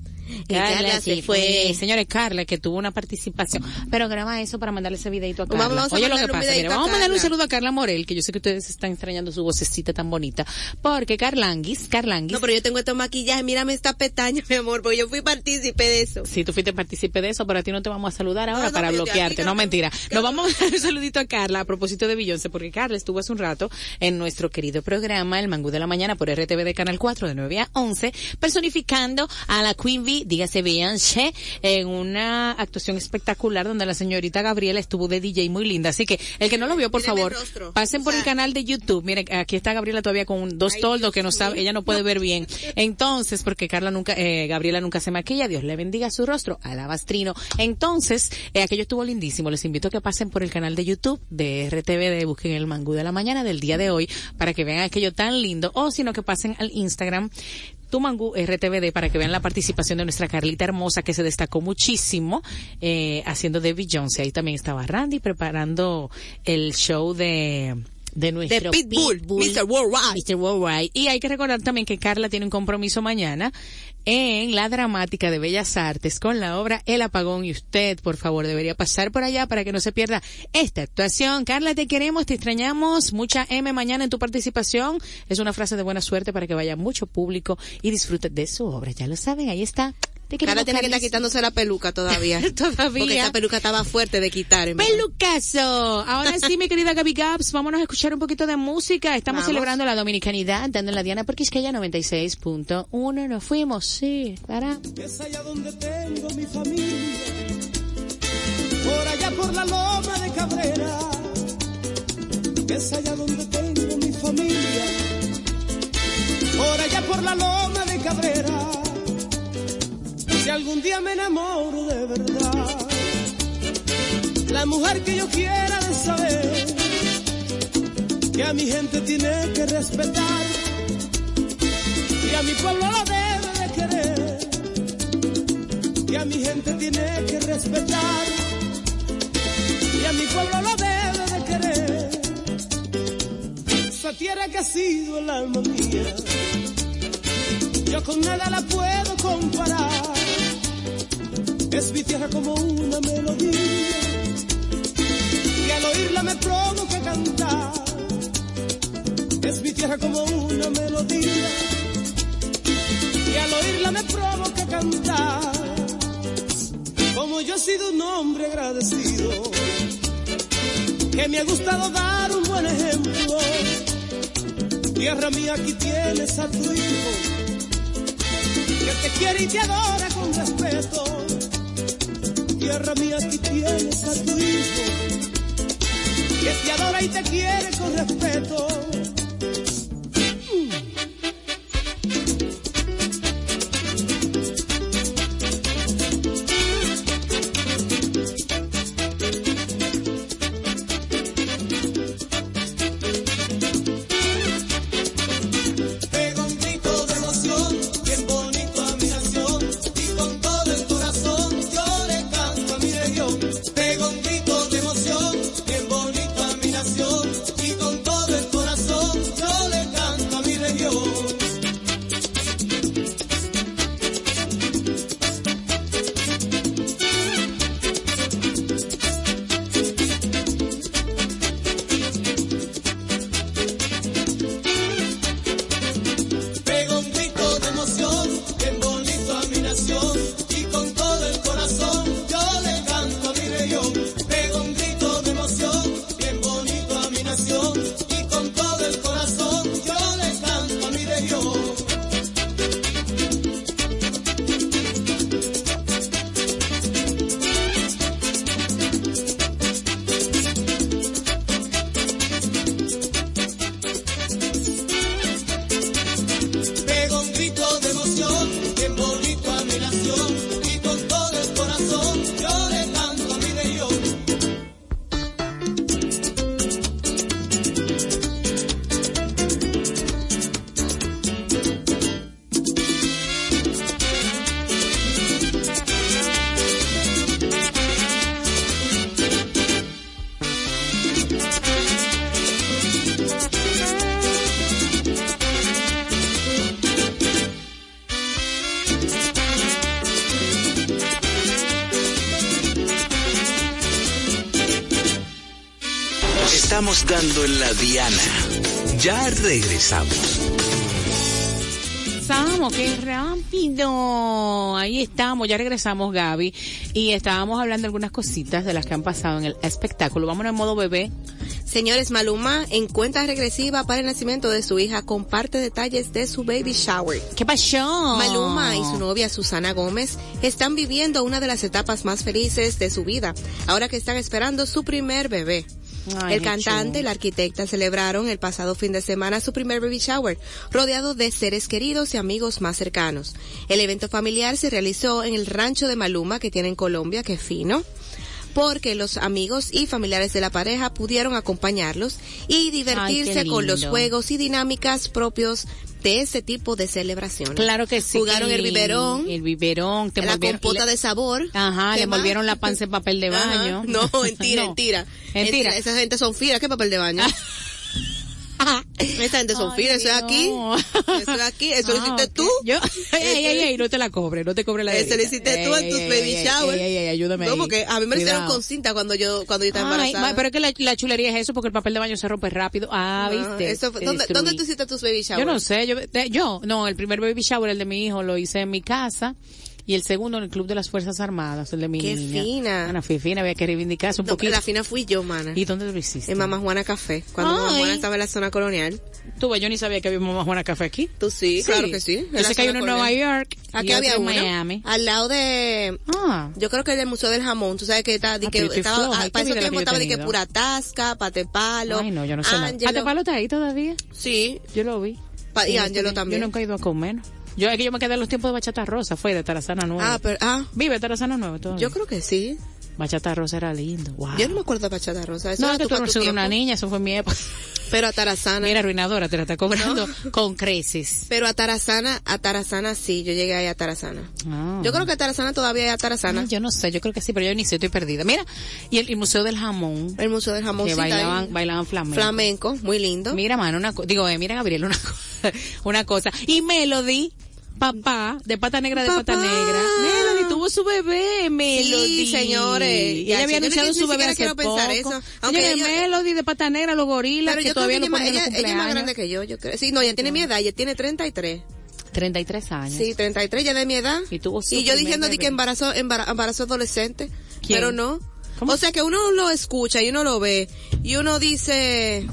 Carla se fue. Señores, Carla, que tuvo una participación. Pero graba eso para mandarle ese videito a Carla. vamos a Oye, lo que un pasa, mire, vamos a mandarle un Carla. saludo a Carla Morel, que yo sé que ustedes están extrañando su vocecita tan bonita. Porque Carlanguis, Carlanguis. No, pero yo tengo estos maquillajes, mírame esta pestaña, <laughs> mi amor, porque yo fui partícipe de eso. Si tú fuiste partícipe de eso, pero a ti no te vamos a saludar ahora no, para bloquearte. no, mentira. Nos vamos a dar un saludito a Carla a propósito de Beyoncé, porque Carla estuvo hace un rato en nuestro querido programa El Mangú de la Mañana por RTV de Canal 4 de 9 a 11, personificando a la Queen Bee, dígase Beyoncé, en una actuación espectacular donde la señorita Gabriela estuvo de DJ muy linda. Así que el que no lo vio, por Míreme favor, pasen por el canal de YouTube. Miren, aquí está Gabriela todavía con dos Ay, toldos Dios que no sabe, ella no puede ver bien. <laughs> Entonces, porque Carla nunca, eh, Gabriela nunca se maquilla, Dios le bendiga su rostro, alabastrino. Entonces, eh, aquello estuvo lindísimo. Les invito a que pasen por el canal de YouTube de RTV, de busquen el mangú de la mañana del día de hoy, para que vean aquello tan lindo, o sino que pasen al Instagram tu mangú RTVD para que vean la participación de nuestra Carlita hermosa que se destacó muchísimo eh, haciendo de Beyoncé. Ahí también estaba Randy preparando el show de de nuestro Pitbull, Mr. Worldwide. Mr. Worldwide. Y hay que recordar también que Carla tiene un compromiso mañana en la dramática de Bellas Artes con la obra El Apagón y usted, por favor, debería pasar por allá para que no se pierda esta actuación. Carla, te queremos, te extrañamos. Mucha M mañana en tu participación. Es una frase de buena suerte para que vaya mucho público y disfrute de su obra. Ya lo saben, ahí está. Te queremos, Carla tiene que estar quitándose la peluca todavía. <laughs> Todavía. Porque esa peluca estaba fuerte de quitar. verdad. Pelucazo. Ahora sí, mi querida Gaby Gaps, vámonos a escuchar un poquito de música. Estamos Vamos. celebrando la dominicanidad, dando en la Diana porque es que ya 96.1 nos fuimos, sí, para. Es allá donde tengo mi familia, por allá por la loma de Cabrera. Es allá donde tengo mi familia, por allá por la loma de Cabrera. Si algún día me enamoro de verdad, la mujer que yo quiera de saber, que a mi gente tiene que respetar y a mi pueblo lo debe de querer y a mi gente tiene que respetar y a mi pueblo lo debe de querer. Esa tierra que ha sido el alma mía yo con nada la puedo comparar es mi tierra como una melodía que al oírla me provoca cantar es mi tierra como una melodía y al oírla me provoca cantar. Como yo he sido un hombre agradecido, que me ha gustado dar un buen ejemplo. Tierra mía, aquí tienes a tu hijo, que te quiere y te adora con respeto. Tierra mía, aquí tienes a tu hijo, que te adora y te quiere con respeto. Estamos dando en la diana. Ya regresamos. Regresamos, qué rápido. Ahí estamos, ya regresamos, Gaby. Y estábamos hablando de algunas cositas de las que han pasado en el espectáculo. Vámonos en modo bebé. Señores, Maluma en cuenta regresiva para el nacimiento de su hija comparte detalles de su baby shower. ¿Qué pasó? Maluma y su novia Susana Gómez están viviendo una de las etapas más felices de su vida, ahora que están esperando su primer bebé. Ay, el cantante y la arquitecta celebraron el pasado fin de semana su primer baby shower, rodeado de seres queridos y amigos más cercanos. El evento familiar se realizó en el rancho de Maluma que tiene en Colombia, que fino porque los amigos y familiares de la pareja pudieron acompañarlos y divertirse Ay, con los juegos y dinámicas propios de ese tipo de celebraciones. Claro que sí. Jugaron el biberón, El biberón. Te la compota le- de sabor. Ajá, ¿Qué le más? envolvieron la panza en papel de Ajá. baño. No, <laughs> mentira, No. mentira. Mentira. Esa gente son finas, ¿qué papel de baño? <laughs> Esa gente son Ay, finas, eso es aquí. Eso es aquí, <laughs> eso lo Ah, hiciste ok. tú. Yo, <laughs> ey, ey, ey, no te la cobre, no te cobre la Eso lo bebida. hiciste tú en tus baby shower. ey, ey, ayúdame No, porque a mí me lo hicieron con cinta cuando yo, cuando yo estaba Ay, embarazada. ma, pero es que la, la chulería es eso porque el papel de baño se rompe rápido. Ah, Ah, viste. eso fue- ¿dónde. ¿Dónde tú hiciste tus baby shower? Yo no sé, yo, de- yo, no, el primer baby shower, el de mi hijo, lo hice en mi casa. Y el segundo en el Club de las Fuerzas Armadas, el de mi Qué niña. fina. Ana, fui fina, había que reivindicarse un No, poquito. La fina fui yo, mana. ¿Y dónde lo hiciste? En Mamá Juana Café, cuando Mamá Ay. Juana estaba en la zona colonial. Tú, ves, yo ni sabía que había Mamá Juana Café aquí. Tú sí, claro que sí. en Yo sé que hay uno en Nueva. York. Aquí había uno. Miami. Al lado de, Ah. yo creo que el Museo del Jamón, tú sabes que, está, di Ah, que estaba, floja, ah, ¿qué para ese tiempo estaba de que pura tasca, patepalo. Ay, no, yo no sé nada. Ángelo. ¿Patepalo está ahí todavía? Sí. Yo lo vi. Pa- y Ángelo también. Yo nunca he ido a comer. Yo, es que yo me quedé en los tiempos de Bachata Rosa, fue de Tarazana Nueva. Ah, pero, ah, Vive Tarazana Nueva todavía. yo creo que sí. Bachata Rosa era lindo. Wow. Yo no me acuerdo de Bachata Rosa. Eso no, era que tú no eres una niña, eso fue mi época. Pero a Tarazana. Mira, arruinadora, te la está cobrando <laughs> con creces. Pero a Tarazana, a Tarazana sí, yo llegué ahí a Tarazana. Ah. Yo creo que a Tarazana todavía hay a Tarazana. Yo no sé, yo creo que sí, pero yo ni sé, estoy perdida. Mira, y el, el Museo del Jamón, El Museo del Jamón que sí está ahí. bailaban, bailaban flamenco. flamenco, muy lindo. Mira, mano, una digo, eh, mira, Gabriel, una, <laughs> una cosa. Y Melody, papá, de pata negra de pata negra. Melody tuvo su bebé, Melody. Sí, señores. Y ella había anunciado su bebé hace quiero pensar poco. eso. Aunque ella- Melody de pata negra, los gorilas, Pero que yo todavía no ponen ella, ella es más grande que yo, yo creo. Sí, no, ella tiene mi edad, ella tiene 33. 33 años. Sí, 33, ya de mi edad. Y tuvo Y yo diciendo de que embarazo, embara- embarazo adolescente. ¿Quién? Pero no. ¿Cómo? O sea que uno lo escucha y uno lo ve y uno dice,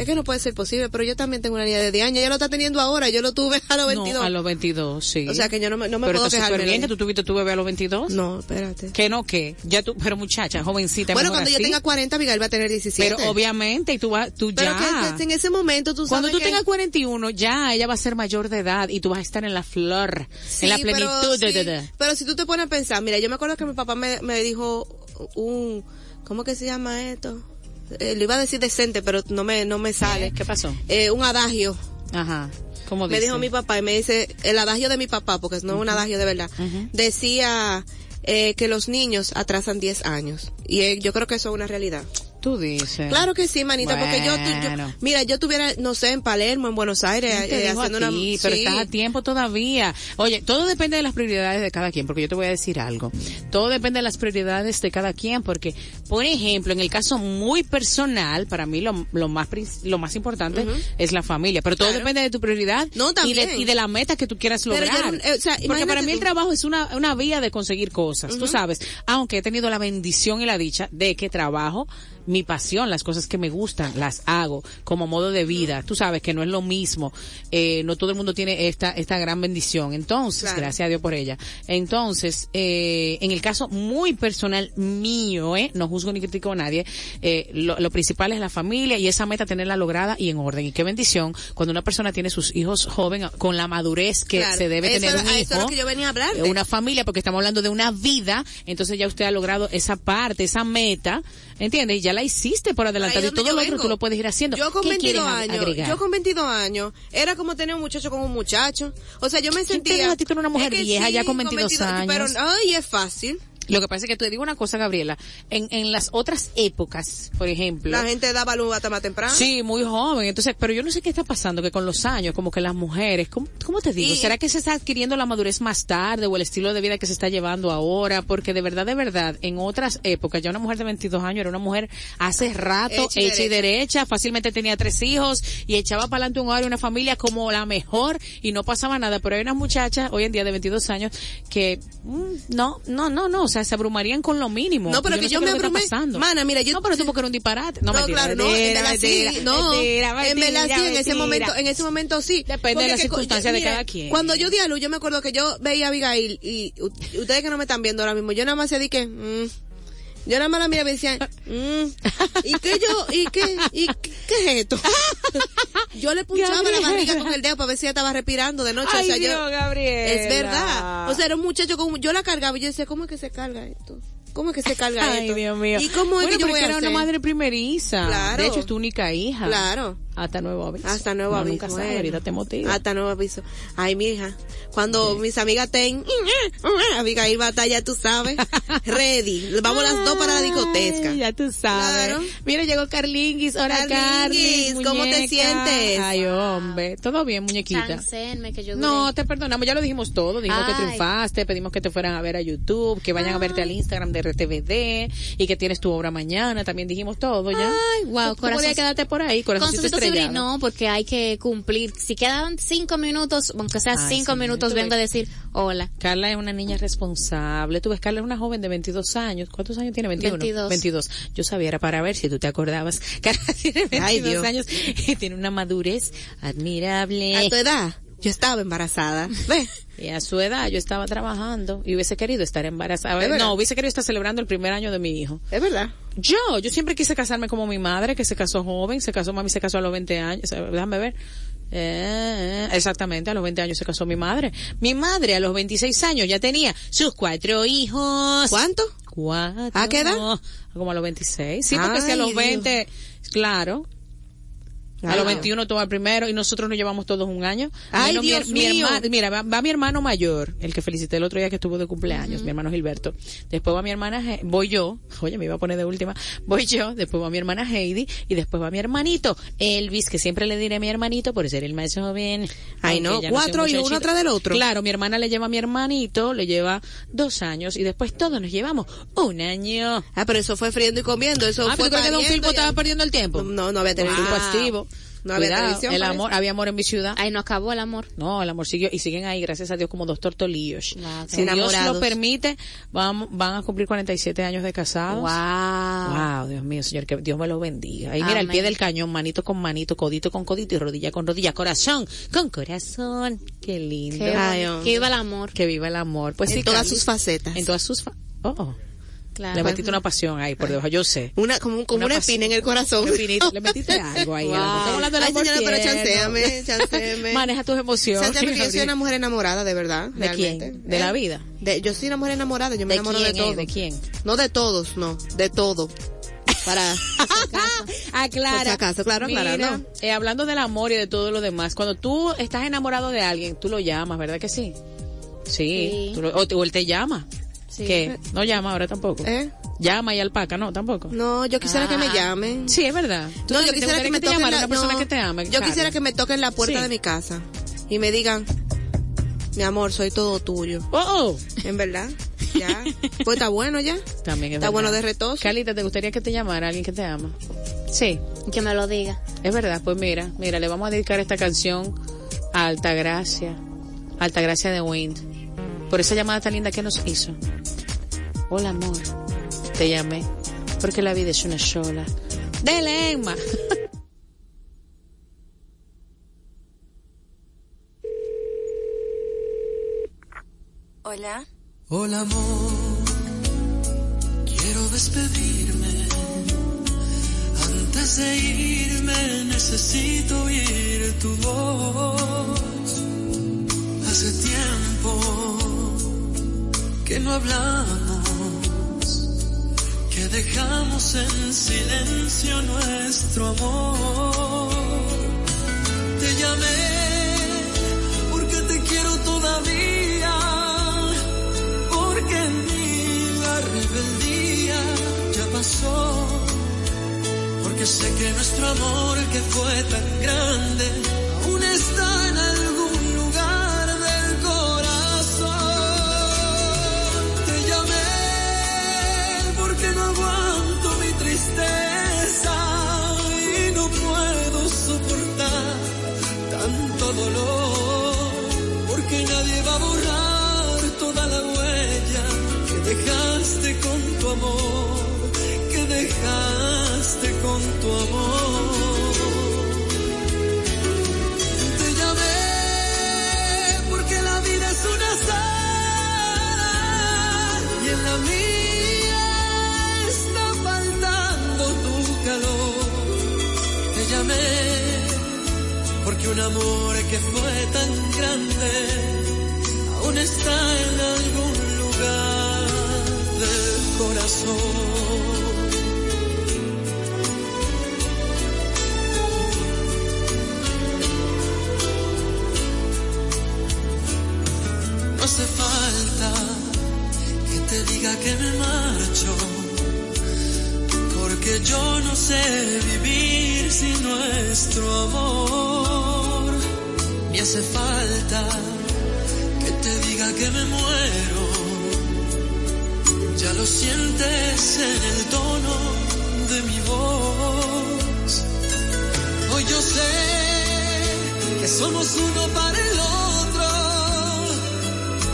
es que no puede ser posible, pero yo también tengo una niña de 10 años, ella lo está teniendo ahora, yo lo tuve a los 22. No, a los 22, sí. O sea que yo no me, no me pero puedo quejar. súper bien que tú tuviste tu bebé a los 22. No, espérate. Que no, que ya tú, pero muchacha, jovencita. Bueno, cuando yo así. tenga 40, Miguel va a tener 17. Pero obviamente, y tú vas, tú Pero ya. que en ese momento tú Cuando sabes tú que- tengas 41, ya ella va a ser mayor de edad y tú vas a estar en la flor, Sí, en la pero plenitud. de- sí, de- de- Pero si tú te pones a pensar, mira, yo me acuerdo que mi papá me, me dijo un, ¿cómo que se llama esto? Eh, lo iba a decir decente, pero no me, no me sale. ¿Qué pasó? Eh, un adagio. Ajá. ¿Cómo Me dice? dijo mi papá y me dice, el adagio de mi papá, porque no es un adagio de verdad, decía eh, que los niños atrasan 10 años. Y eh, yo creo que eso es una realidad. Tú dices. Claro que sí, manita, porque yo, tú- yo- mira, yo tuviera, no sé, en Palermo, en Buenos Aires, ¿Quién te eh, haciendo una... ti? pero sí. estás a tiempo todavía. Oye, todo depende de las prioridades de cada quien, porque yo te voy a decir algo. Todo depende de las prioridades de cada quien, porque, por ejemplo, en el caso muy personal, para mí lo, lo más lo más importante es la familia, pero todo depende de tu prioridad No, y, de, y de la meta que tú quieras yo lograr. eh, o sea, porque para mí el trabajo es una, una vía de conseguir cosas, tú sabes. Aunque he tenido la bendición y la dicha de que trabajo mi pasión, las cosas que me gustan, las hago como modo de vida. Tú sabes que no es lo mismo. Eh, no todo el mundo tiene esta, esta gran bendición. Entonces, Claro. gracias a Dios por ella. Entonces, eh, en el caso muy personal mío, eh, no juzgo ni critico a nadie, eh, lo, lo principal es la familia y esa meta tenerla lograda y en orden. Y qué bendición cuando una persona tiene sus hijos jóvenes con la madurez que Claro. se debe Eso tener era- un hijo. eso es lo que yo venía a hablar. Eh, una familia, porque estamos hablando de una vida, entonces ya usted ha logrado esa parte, esa meta, ¿entiendes? Y ya la hiciste por adelantado y todo lo otro tú lo puedes ir haciendo. Yo con ¿Qué 22 quieres ag- años, agregar? yo con 22 años, era como tener un muchacho con un muchacho. O sea, yo me ¿Quién te sentía... a ti una mujer vieja ya con 22 años? Pero, ay, es fácil. Lo que pasa es que te digo una cosa, Gabriela, en, en las otras épocas, por ejemplo, La gente daba luz hasta más temprano. Sí, muy joven. Entonces, pero yo no sé qué está pasando, que con los años, como que las mujeres, ¿cómo, cómo te digo? Y- ¿Será que se está adquiriendo la madurez más tarde o el estilo de vida que se está llevando ahora? Porque de verdad, de verdad, en otras épocas, ya una mujer de 22 años era una mujer hace rato, Hecha y hecha y derecha, fácilmente tenía tres hijos y echaba para adelante un hogar y una familia como la mejor y no pasaba nada. Pero hay unas muchachas hoy en día de 22 años que, mm, no, no, no, no, o sea, se abrumarían con lo mínimo. No, pero que no yo me abrumé. Mana, mira, yo... No, pero tú porque era un disparate. No, No, mentira, claro, no, en mentira, sí, no, en verdad sí, en ese momento, en ese momento sí. Depende de las circunstancias de cada quien. Cuando yo di a luz, yo me acuerdo que yo veía a Abigail y ustedes que no me están viendo ahora mismo, yo nada más se di que, mm, yo nada más la miraba y decía, mm, ¿y qué yo, y qué, y qué, qué es esto? <laughs> yo le punchaba la barriga con el dedo para ver si ella estaba respirando de noche, Ay, o sea, Dios, yo, Gabriela. es verdad. O sea, era un muchacho con, yo la cargaba y yo decía, ¿cómo es que se carga esto? ¿Cómo es que se carga Ay, esto? Dios mío. ¿Y cómo es Bueno, que yo voy a era hacer? una madre primeriza. Claro. De hecho, es tu única hija. Claro. Hasta nuevo aviso. Hasta nuevo aviso. Nunca sabe, bueno. ahorita te motiva. Hasta nuevo aviso. Ay, mi hija. Cuando mis amigas ten, Abigail Batalla, tú sabes. <laughs> Ready. Vamos las dos para la discoteca. Ay, Ya tú sabes. Claro. Mira, llegó Carlinguis. Hola, Carlinguis, Carlinguis. ¿cómo te sientes? Ay, hombre. Todo bien, muñequita. Que yo duré. No, te perdonamos, ya lo dijimos todo, dijimos que triunfaste, pedimos que te fueran a ver a YouTube, que vayan a verte al Instagram de RTVD y que tienes tu obra mañana, también dijimos todo ya. Ay, wow, Tú- podías quedarte por ahí, corazoncito estrellado. no, porque hay que cumplir. Si quedan cinco minutos, aunque sea Ay, cinco sí, minutos, vengo a ves. decir hola. Carla es una niña responsable. Tú ves, Carla es una joven de 22 años. ¿Cuántos años tiene? 21. 22. 22. Yo sabía, era para ver si tú te acordabas. <laughs> Carla tiene 22 Ay, años y tiene una madurez admirable. A tu edad, yo estaba embarazada. <laughs> Ve. Y a su edad yo estaba trabajando y hubiese querido estar embarazada. ¿Es? No, hubiese querido estar celebrando el primer año de mi hijo. Es verdad. Yo, yo siempre quise casarme como mi madre, que se casó joven, se casó, mami se casó a los 20 años, o sea, déjame ver. Eh, exactamente, a los 20 años se casó mi madre. Mi madre a los 26 años ya tenía sus cuatro hijos. ¿Cuánto? Cuatro. ¿A qué edad? Como a los 26. Sí, porque si a los Dios. 20, claro. A los Wow. 21 toma el primero y nosotros nos llevamos todos un año. Ay, Menos Dios mi, mío. herma- mira, va, va mi hermano mayor, el que felicité el otro día que estuvo de cumpleaños, mi hermano Gilberto. Después va mi hermana, He- voy yo, oye, me iba a poner de última, voy yo, después va mi hermana Heidi y después va mi hermanito Elvis, que siempre le diré a mi hermanito por ser el más joven. Ay, no, cuatro y uno atrás del otro. Claro, mi hermana le lleva a mi hermanito, le lleva dos años y después todos nos llevamos un año. Ah, pero eso fue friendo y comiendo. Eso Ah, fue ¿tú crees que Don Filpo estaba perdiendo el tiempo? No, no había televisión. Filpo activo. No había Cuidado, televisión, El parece. amor, había amor en mi ciudad. Ahí no acabó el amor. No, el amor siguió y siguen ahí, gracias a Dios, como dos tortolillos. Wow, si Dios lo permite, vamos, van a cumplir 47 años de casados. Wow. Wow, Dios mío, Señor, que Dios me lo bendiga. Ahí mira, el pie del cañón, manito con manito, codito con codito y rodilla con rodilla, corazón con corazón. Qué lindo. Qué Ay, que viva el amor. Que viva el amor. Pues En sí, todas sus facetas. En todas sus fa Oh, Claro. le metiste una pasión ahí por debajo, yo sé. Una, como, como Una espina en el corazón. Espinito, le metiste <laughs> algo ahí. Wow. Estamos hablando del Ay, amor señora, pero chanceame, chanceame. <laughs> Maneja tus emociones. Chanceame yo soy una mujer enamorada, de verdad. ¿De quién? ¿De ¿Eh? la vida? De, yo soy una mujer enamorada, yo me ¿De enamoro quién de es? todo. ¿De quién? No de todos, no, de todo. Para, <laughs> Aclara. Si acaso, claro, Mira, aclarando. eh, hablando del amor y de todo lo demás, cuando tú estás enamorado de alguien, tú lo llamas, ¿verdad que sí? Sí. Sí. tú lo- o él te llama. Sí. ¿Qué? No llama ahora tampoco. ¿eh? Llama y alpaca, no, tampoco. No, yo quisiera que me Ah. llamen. Sí, es verdad. ¿Tú No, yo quisiera que me toquen la, una persona no, que te ame? Yo quisiera que me toquen la puerta Sí. de mi casa y me digan, mi amor, soy todo tuyo. Oh, oh. En verdad, <laughs> ya. Pues está bueno ya. También es Está verdad. bueno de retoso. Carlita, ¿te gustaría que te llamara alguien que te ama? Sí. Que me lo diga. Es verdad, pues mira, mira, le vamos a dedicar esta canción a Altagracia, Altagracia de Wind, por esa llamada tan linda que nos hizo. Hola, amor, te llamé, porque la vida es una sola. Dele, Emma. <laughs> Hola. Hola amor, quiero despedirme. Antes de irme necesito oír tu voz. Hace tiempo que no hablamos, que dejamos en silencio nuestro amor. Te llamé porque te quiero todavía, porque en mí la rebeldía ya pasó, porque sé que nuestro amor que fue tan grande aún está con tu amor, que dejaste con tu amor. Te llamé porque la vida es una sal y en la mía está faltando tu calor. Te llamé porque un amor que fue tan grande aún está en algún No hace falta que te diga que me marcho, porque yo no sé vivir sin nuestro amor. Ni hace falta que te diga que me muero, lo sientes en el tono de mi voz. Hoy yo sé que somos uno para el otro,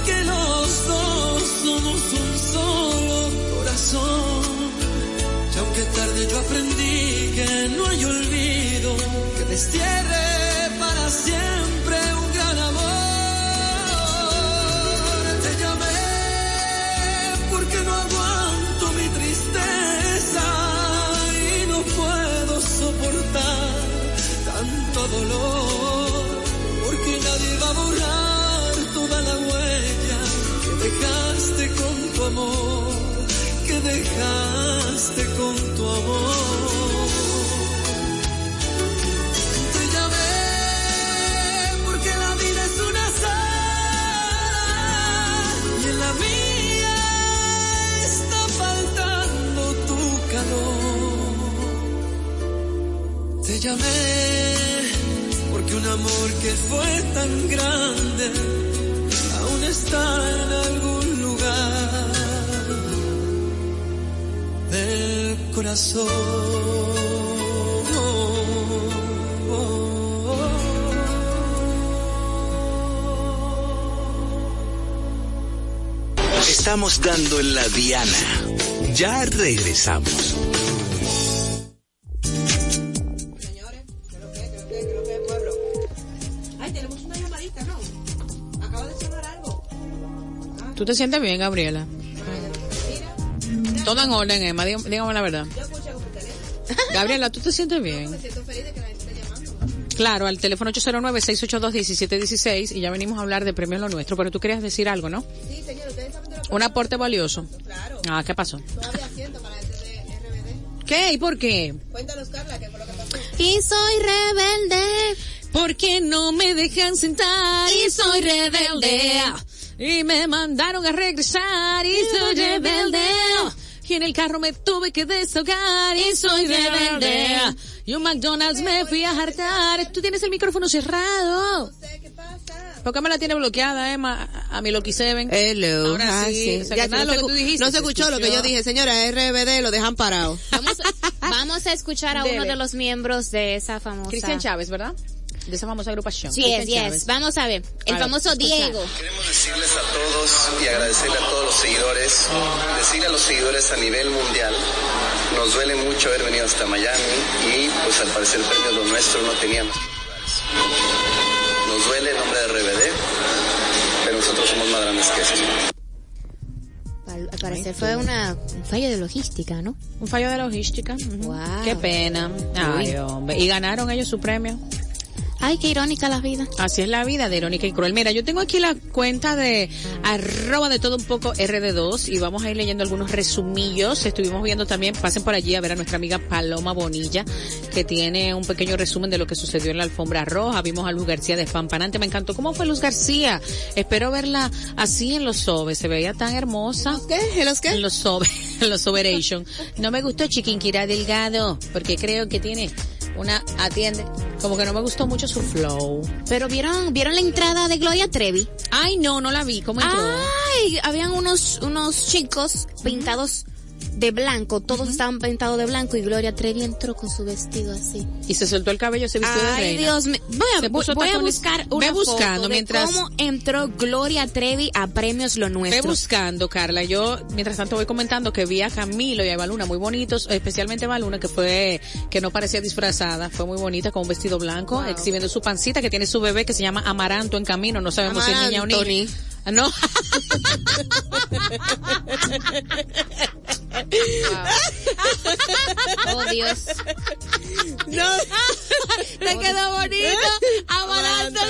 que los dos somos un solo corazón. Y aunque tarde yo aprendí que no hay olvido que destierre tanto dolor, porque nadie va a borrar toda la huella que dejaste con tu amor, que dejaste con tu amor. Estamos dando en la diana. Ya regresamos. Ay, tenemos una llamadita, ¿no? Acaba de sonar algo. ¿Tú te sientes bien, Gabriela? Todo en orden, Emma, dígame, la verdad. <laughs> Gabriela, ¿tú te sientes bien? Me siento feliz de que la gente esté llamando. Claro, al teléfono 809-682-1716 y ya venimos a hablar de premios lo nuestro, pero tú querías decir algo, ¿no? Un aporte valioso. Claro. Ah, ¿qué pasó? todavía siento para la gente de RBD. ¿Qué? ¿Y por qué? Cuéntanos, Carla, ¿qué fue lo que pasó? Y soy rebelde. Porque no me dejan sentar y soy rebelde. Y me mandaron a regresar y soy rebelde. y en el carro me tuve que desahogar y soy rebelde. Y un McDonald's me fui a hartar. Tú tienes el micrófono cerrado. ¿Por qué me la tiene bloqueada, Emma? A mi Loki Seven. Hello. Ahora Ah, sí. sí. O sea, Ya, que nada no lo que tú dijiste no se se escuchó lo que yo dije, señora, RBD lo dejan parado. Vamos, <laughs> vamos a escuchar a uno de los miembros de esa famosa. Cristian Chávez, ¿verdad? De esa famosa agrupación. Sí, es, yes. Vamos a ver. El A famoso. Diego. Queremos decirles a todos y agradecerle a todos los seguidores, decirle a los seguidores a nivel mundial, nos duele mucho haber venido hasta Miami y pues al parecer el premio lo nuestro no teníamos. Nos duele el nombre de nosotros somos más grandes que eso. Al, al parecer fue una, un fallo de logística, ¿no? Un fallo de logística. ujú. Wow. Qué pena. Ay, hombre. Y ganaron ellos su premio. Ay, qué irónica la vida. Así es la vida de Irónica y Cruel. Mira, yo tengo aquí la cuenta de arroba de todo un poco RD2 y vamos a ir leyendo algunos resumillos. Estuvimos viendo también, pasen por allí a ver a nuestra amiga Paloma Bonilla, que tiene un pequeño resumen de lo que sucedió en la alfombra roja. Vimos a Luz García de Fampanante, me encantó. ¿Cómo fue Luz García? Espero verla así en los sobes, se veía tan hermosa. ¿Qué? ¿En los qué? En los sobes, <laughs> en los soberation. No me gustó Chiquinquirá Delgado, porque creo que tiene una atiende, como que no me gustó mucho su flow. Pero vieron, vieron la entrada de Gloria Trevi. Ay, no, no la vi. ¿Cómo entró? Ay, habían unos, unos chicos pintados de blanco, todos estaban pintados de blanco y Gloria Trevi entró con su vestido así. Y se soltó el cabello, se vistió de Ay, reina. Dios mío. Voy a, voy, a buscar Ve una buscando foto de mientras- cómo entró Gloria Trevi a Premios Lo Ve Nuestro. buscando, Carla. Yo, mientras tanto, voy comentando que vi a Camilo y a Baluna muy bonitos, especialmente Baluna, que fue, que no parecía disfrazada, fue muy bonita con un vestido blanco, exhibiendo su pancita, que tiene su bebé que se llama Amaranto en camino, no sabemos si es niña o niño. Amarantoni. Ah, No. Oh, Dios. No. Te quedó bonito. Amaranto.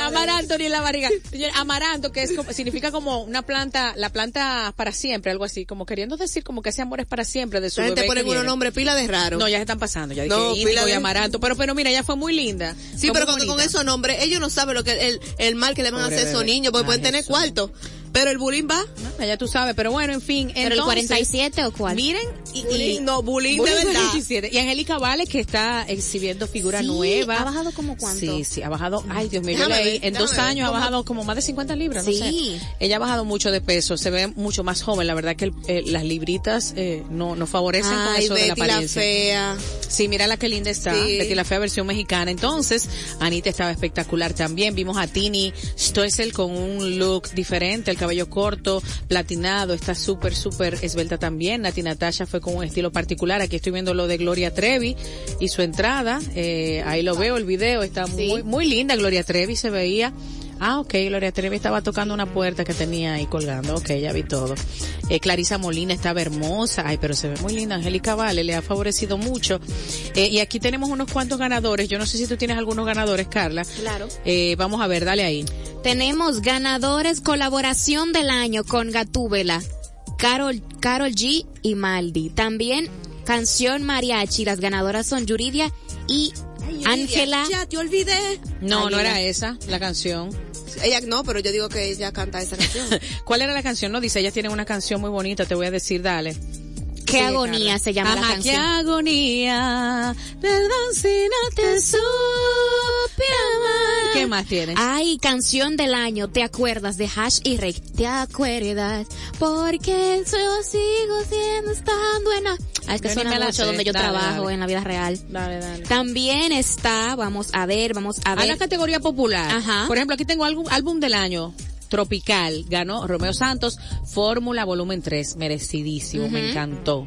Amaranto en la barriga. Amaranto, que es como- significa como una planta, la planta para siempre, algo así, como queriendo decir como que ese amor es para siempre de su La gente bebé pone unos nombres pila de raro. No, ya se están pasando, ya dije No, pila y de- amaranto, pero pero mira, ella fue muy linda. Sí, pero con bonita. esos nombres, ellos no saben lo que el, el mal que le van a hacer a esos bebé. Niños, porque pueden tener cuarto. Pero el bullying va. Ah, Ya tú sabes, pero bueno, en fin. ¿Pero el entonces, 47 o cuál? Miren, y, y- Bullying, no, bullying de verdad. 47. Y Angélica Vale, que está exhibiendo figura Sí, nueva. ¿ha bajado como cuánto? Sí, sí, ha bajado. Ay, Dios mío, yo leí, en dos años ha bajado como más de 50 libras, Sí. no sé. Ella ha bajado mucho de peso, se ve mucho más joven. La verdad que el- eh, las libritas eh, no, no favorecen con eso de la Betty la apariencia. fea. Sí, mira la que linda está. Sí. Betty la fea versión mexicana. Entonces, Anita estaba espectacular también. Vimos a Tini Stoessel con un look diferente, el cabello corto, platinado. Está súper, súper esbelta también. Nati Natasha fue con un estilo particular. Aquí estoy viendo lo de Gloria Trevi y su entrada. Eh, ahí lo veo, el video. Está muy, muy linda. Gloria Trevi se veía. Ah, ok, Gloria Trevi estaba tocando una puerta que tenía ahí colgando. Ok, ya vi todo. Eh, Clarisa Molina estaba hermosa. Ay, pero se ve muy linda. Angélica Vale le ha favorecido mucho. Eh, y aquí tenemos unos cuantos ganadores. Yo no sé si tú tienes algunos ganadores, Carla. Claro. Eh, vamos a ver, dale ahí. Tenemos ganadores colaboración del año con Gatúbela, Carol, Carol G y Maldi. También canción mariachi. Las ganadoras son Yuridia y Ángela. Ya te olvidé. No, no era esa la canción. Ella no, pero yo digo que ella canta esa canción. <laughs> ¿Cuál era la canción? No, dice, ellas tienen una canción muy bonita, te voy a decir, dale. Qué agonía se llama la Ajá, canción. Qué agonía. Perdón si no te supe amar. ¿Qué más tienes? Ay, canción del año, ¿te acuerdas de Hash y Rey? ¿Te acuerdas? Porque yo sigo siendo tan buena. Ah, es que Yo suena la mucho sé. donde yo Dale, trabajo dale. en la vida real. Dale, dale. También está, vamos a ver, vamos a ver. la categoría popular. Ajá. Por ejemplo, aquí tengo álbum, álbum del año. Tropical, ganó Romeo Santos, Fórmula Volumen 3, merecidísimo, me encantó.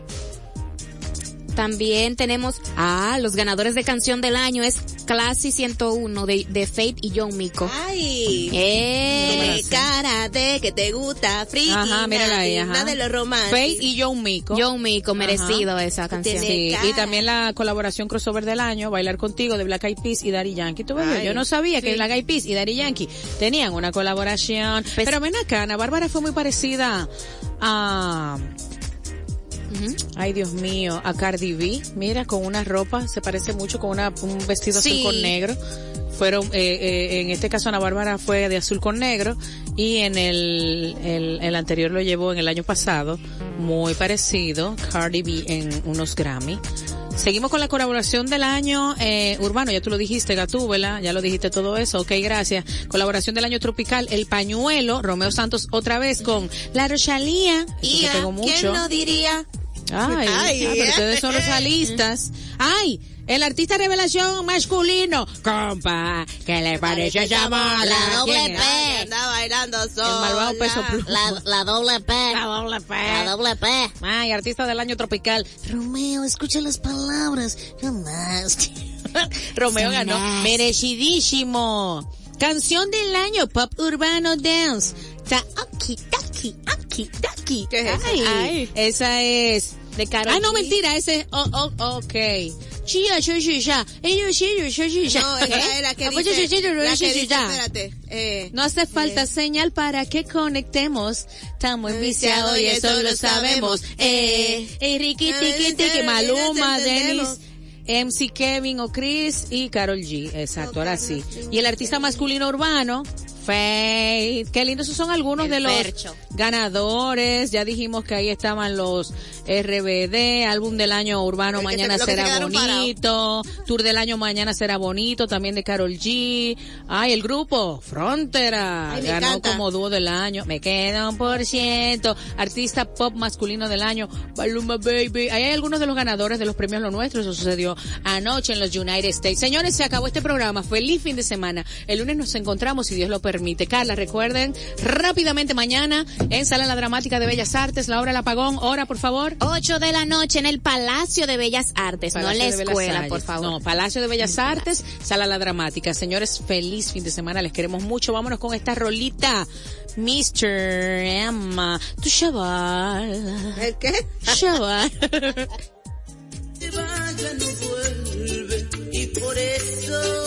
También tenemos, ah, los ganadores de canción del año es Classy 101 de, de Fate y John Mico. Ay. Eh, cara de que te gusta, friki. Ajá, mírala ahí, ajá. Nada de lo romántico. Faith y John Mico. John Mico, merecido esa canción. Sí, y también la colaboración crossover del año, Bailar Contigo, de Black Eyed Peas y Daddy Yankee. ¿Tú ves? Ay, Yo no sabía que. Black Eyed Peas y Daddy Yankee tenían una colaboración. Pues- Pero ven acá, Ana Bárbara fue muy parecida a... Ay, Dios mío, a Cardi B. Mira, con una ropa, se parece mucho con una, un vestido Sí. azul con negro. fueron, eh, eh, en este caso Ana Bárbara fue de azul con negro y en el, el, el anterior lo llevó en el año pasado, muy parecido, Cardi B en unos Grammy. Seguimos con la colaboración del año eh, urbano, ya tú lo dijiste, Gatúbela, ya lo dijiste todo eso, ok, gracias. Colaboración del año tropical, El Pañuelo, Romeo Santos otra vez con La Rochalía, Y. ¿quién lo diría? Ay, Ay, ah, pero ustedes son los alistas. Ay, el artista revelación masculino. Compa, ¿qué le parece esa? La doble ¿Quién P. Anda bailando sola. El malvado peso. La, la doble P. La doble P. La doble P. Ay, artista del año tropical. Romeo, escucha las palabras. <laughs> Romeo ganó. Merecidísimo. Canción del año, pop urbano dance. Ta aki, aki, taki. ¿Qué es? Ay, Ay. Esa es. De Karol Ah, no, mentira, ese es, oh, oh, ok. Chia, yo, yo, ya. Ellos, sí, yo, yo, ya. No, esa es la que dice, la que espérate, eh, No hace falta eh, señal para que conectemos. Estamos enviciados y eso lo sabemos. Eh, eh, Ricky, Tiki, Tiki, Maluma, Dennis. MC Kevin o Chris y Carol G. Exacto, ahora sí. Y el artista masculino urbano, Faith. Qué lindo, esos son algunos El de los ganadores. Ya dijimos que ahí estaban los RBD, álbum del año urbano mañana se- será bonito, tour del año mañana será bonito, también de Carol G. Ay, el grupo Frontera Ay, ganó encanta. como dúo del año. Me queda un por ciento. Artista pop masculino del año, Baluma Baby. Ahí hay algunos de los ganadores de los premios Lo Nuestro. Eso sucedió anoche en los United States. Señores, se acabó este programa. Feliz fin de semana. El lunes nos encontramos si Dios lo permite. Carla, recuerden rápidamente mañana en Sala La Dramática de Bellas Artes, la hora del apagón. Hora, por favor. 8 de la noche en el Palacio de Bellas Artes, no en la Bellas escuela, por favor. No, Palacio de Bellas Artes, Sala La Dramática. Señores, feliz fin de semana, les queremos mucho. Vámonos con esta rolita. Mr. Emma, tu chaval. ¿El qué? Chaval. <laughs> se vaya no vuelve y por eso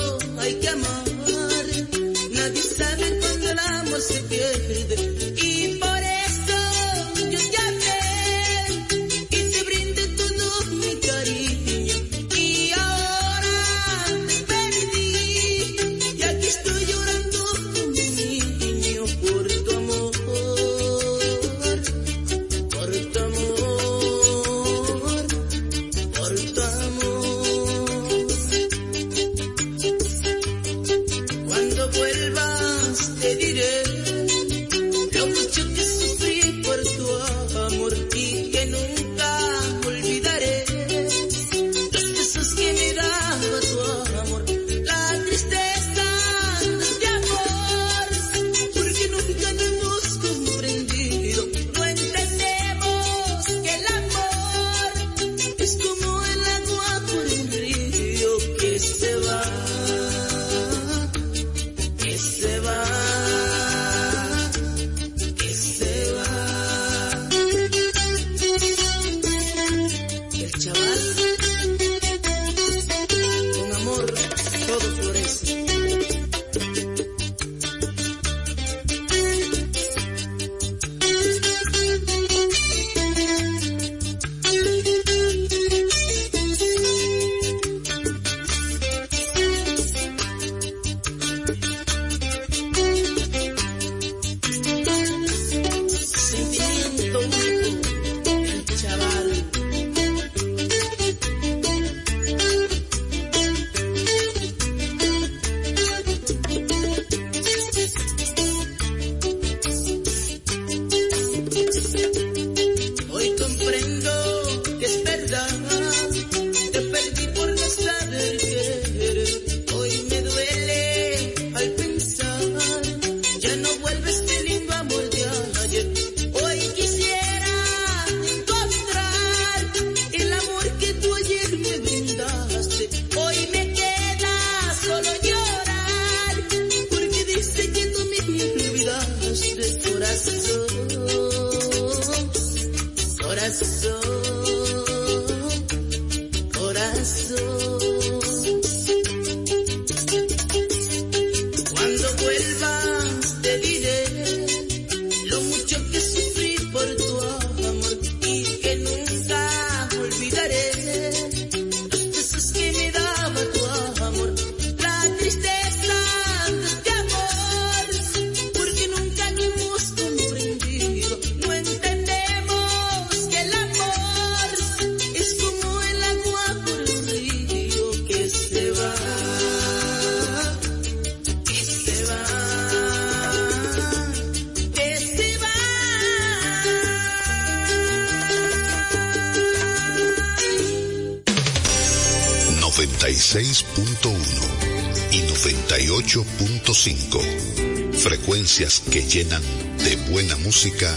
Que llenan de buena música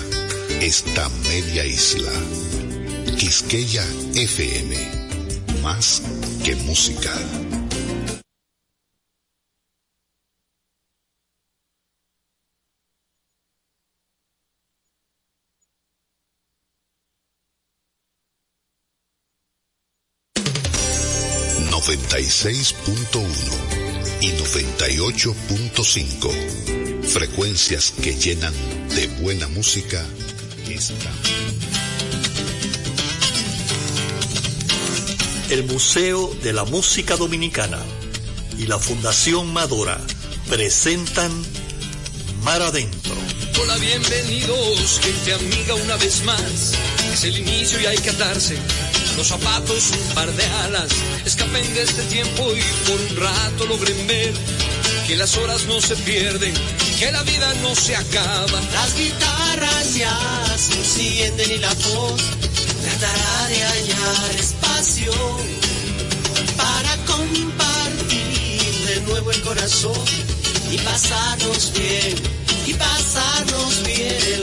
esta media isla. Quisqueya FM. Más que música. ...96.1 y 98.5... frecuencias que llenan de buena música esta. El Museo de la Música Dominicana y la Fundación Madora presentan Mar Adentro. Hola, bienvenidos, gente amiga, una vez más. Es el inicio y hay que atarse los zapatos, un par de alas. Escapen de este tiempo y por un rato logren ver que las horas no se pierden, que la vida no se acaba. Las guitarras ya se encienden y la voz tratará de hallar espacio para compartir de nuevo el corazón y pasarnos bien, y pasarnos bien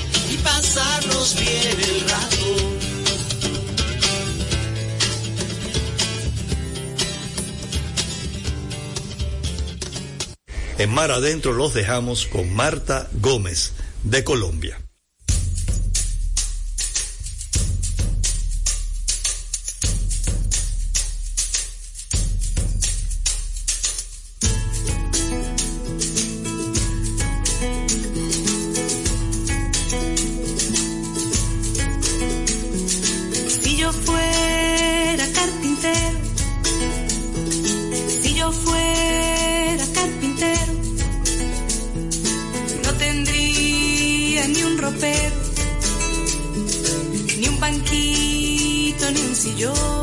pasarnos bien el rato. En Mar Adentro los dejamos con Marta Gómez de Colombia. Fuera carpintero, si yo fuera carpintero, no tendría ni un ropero, ni un banquito, ni un sillón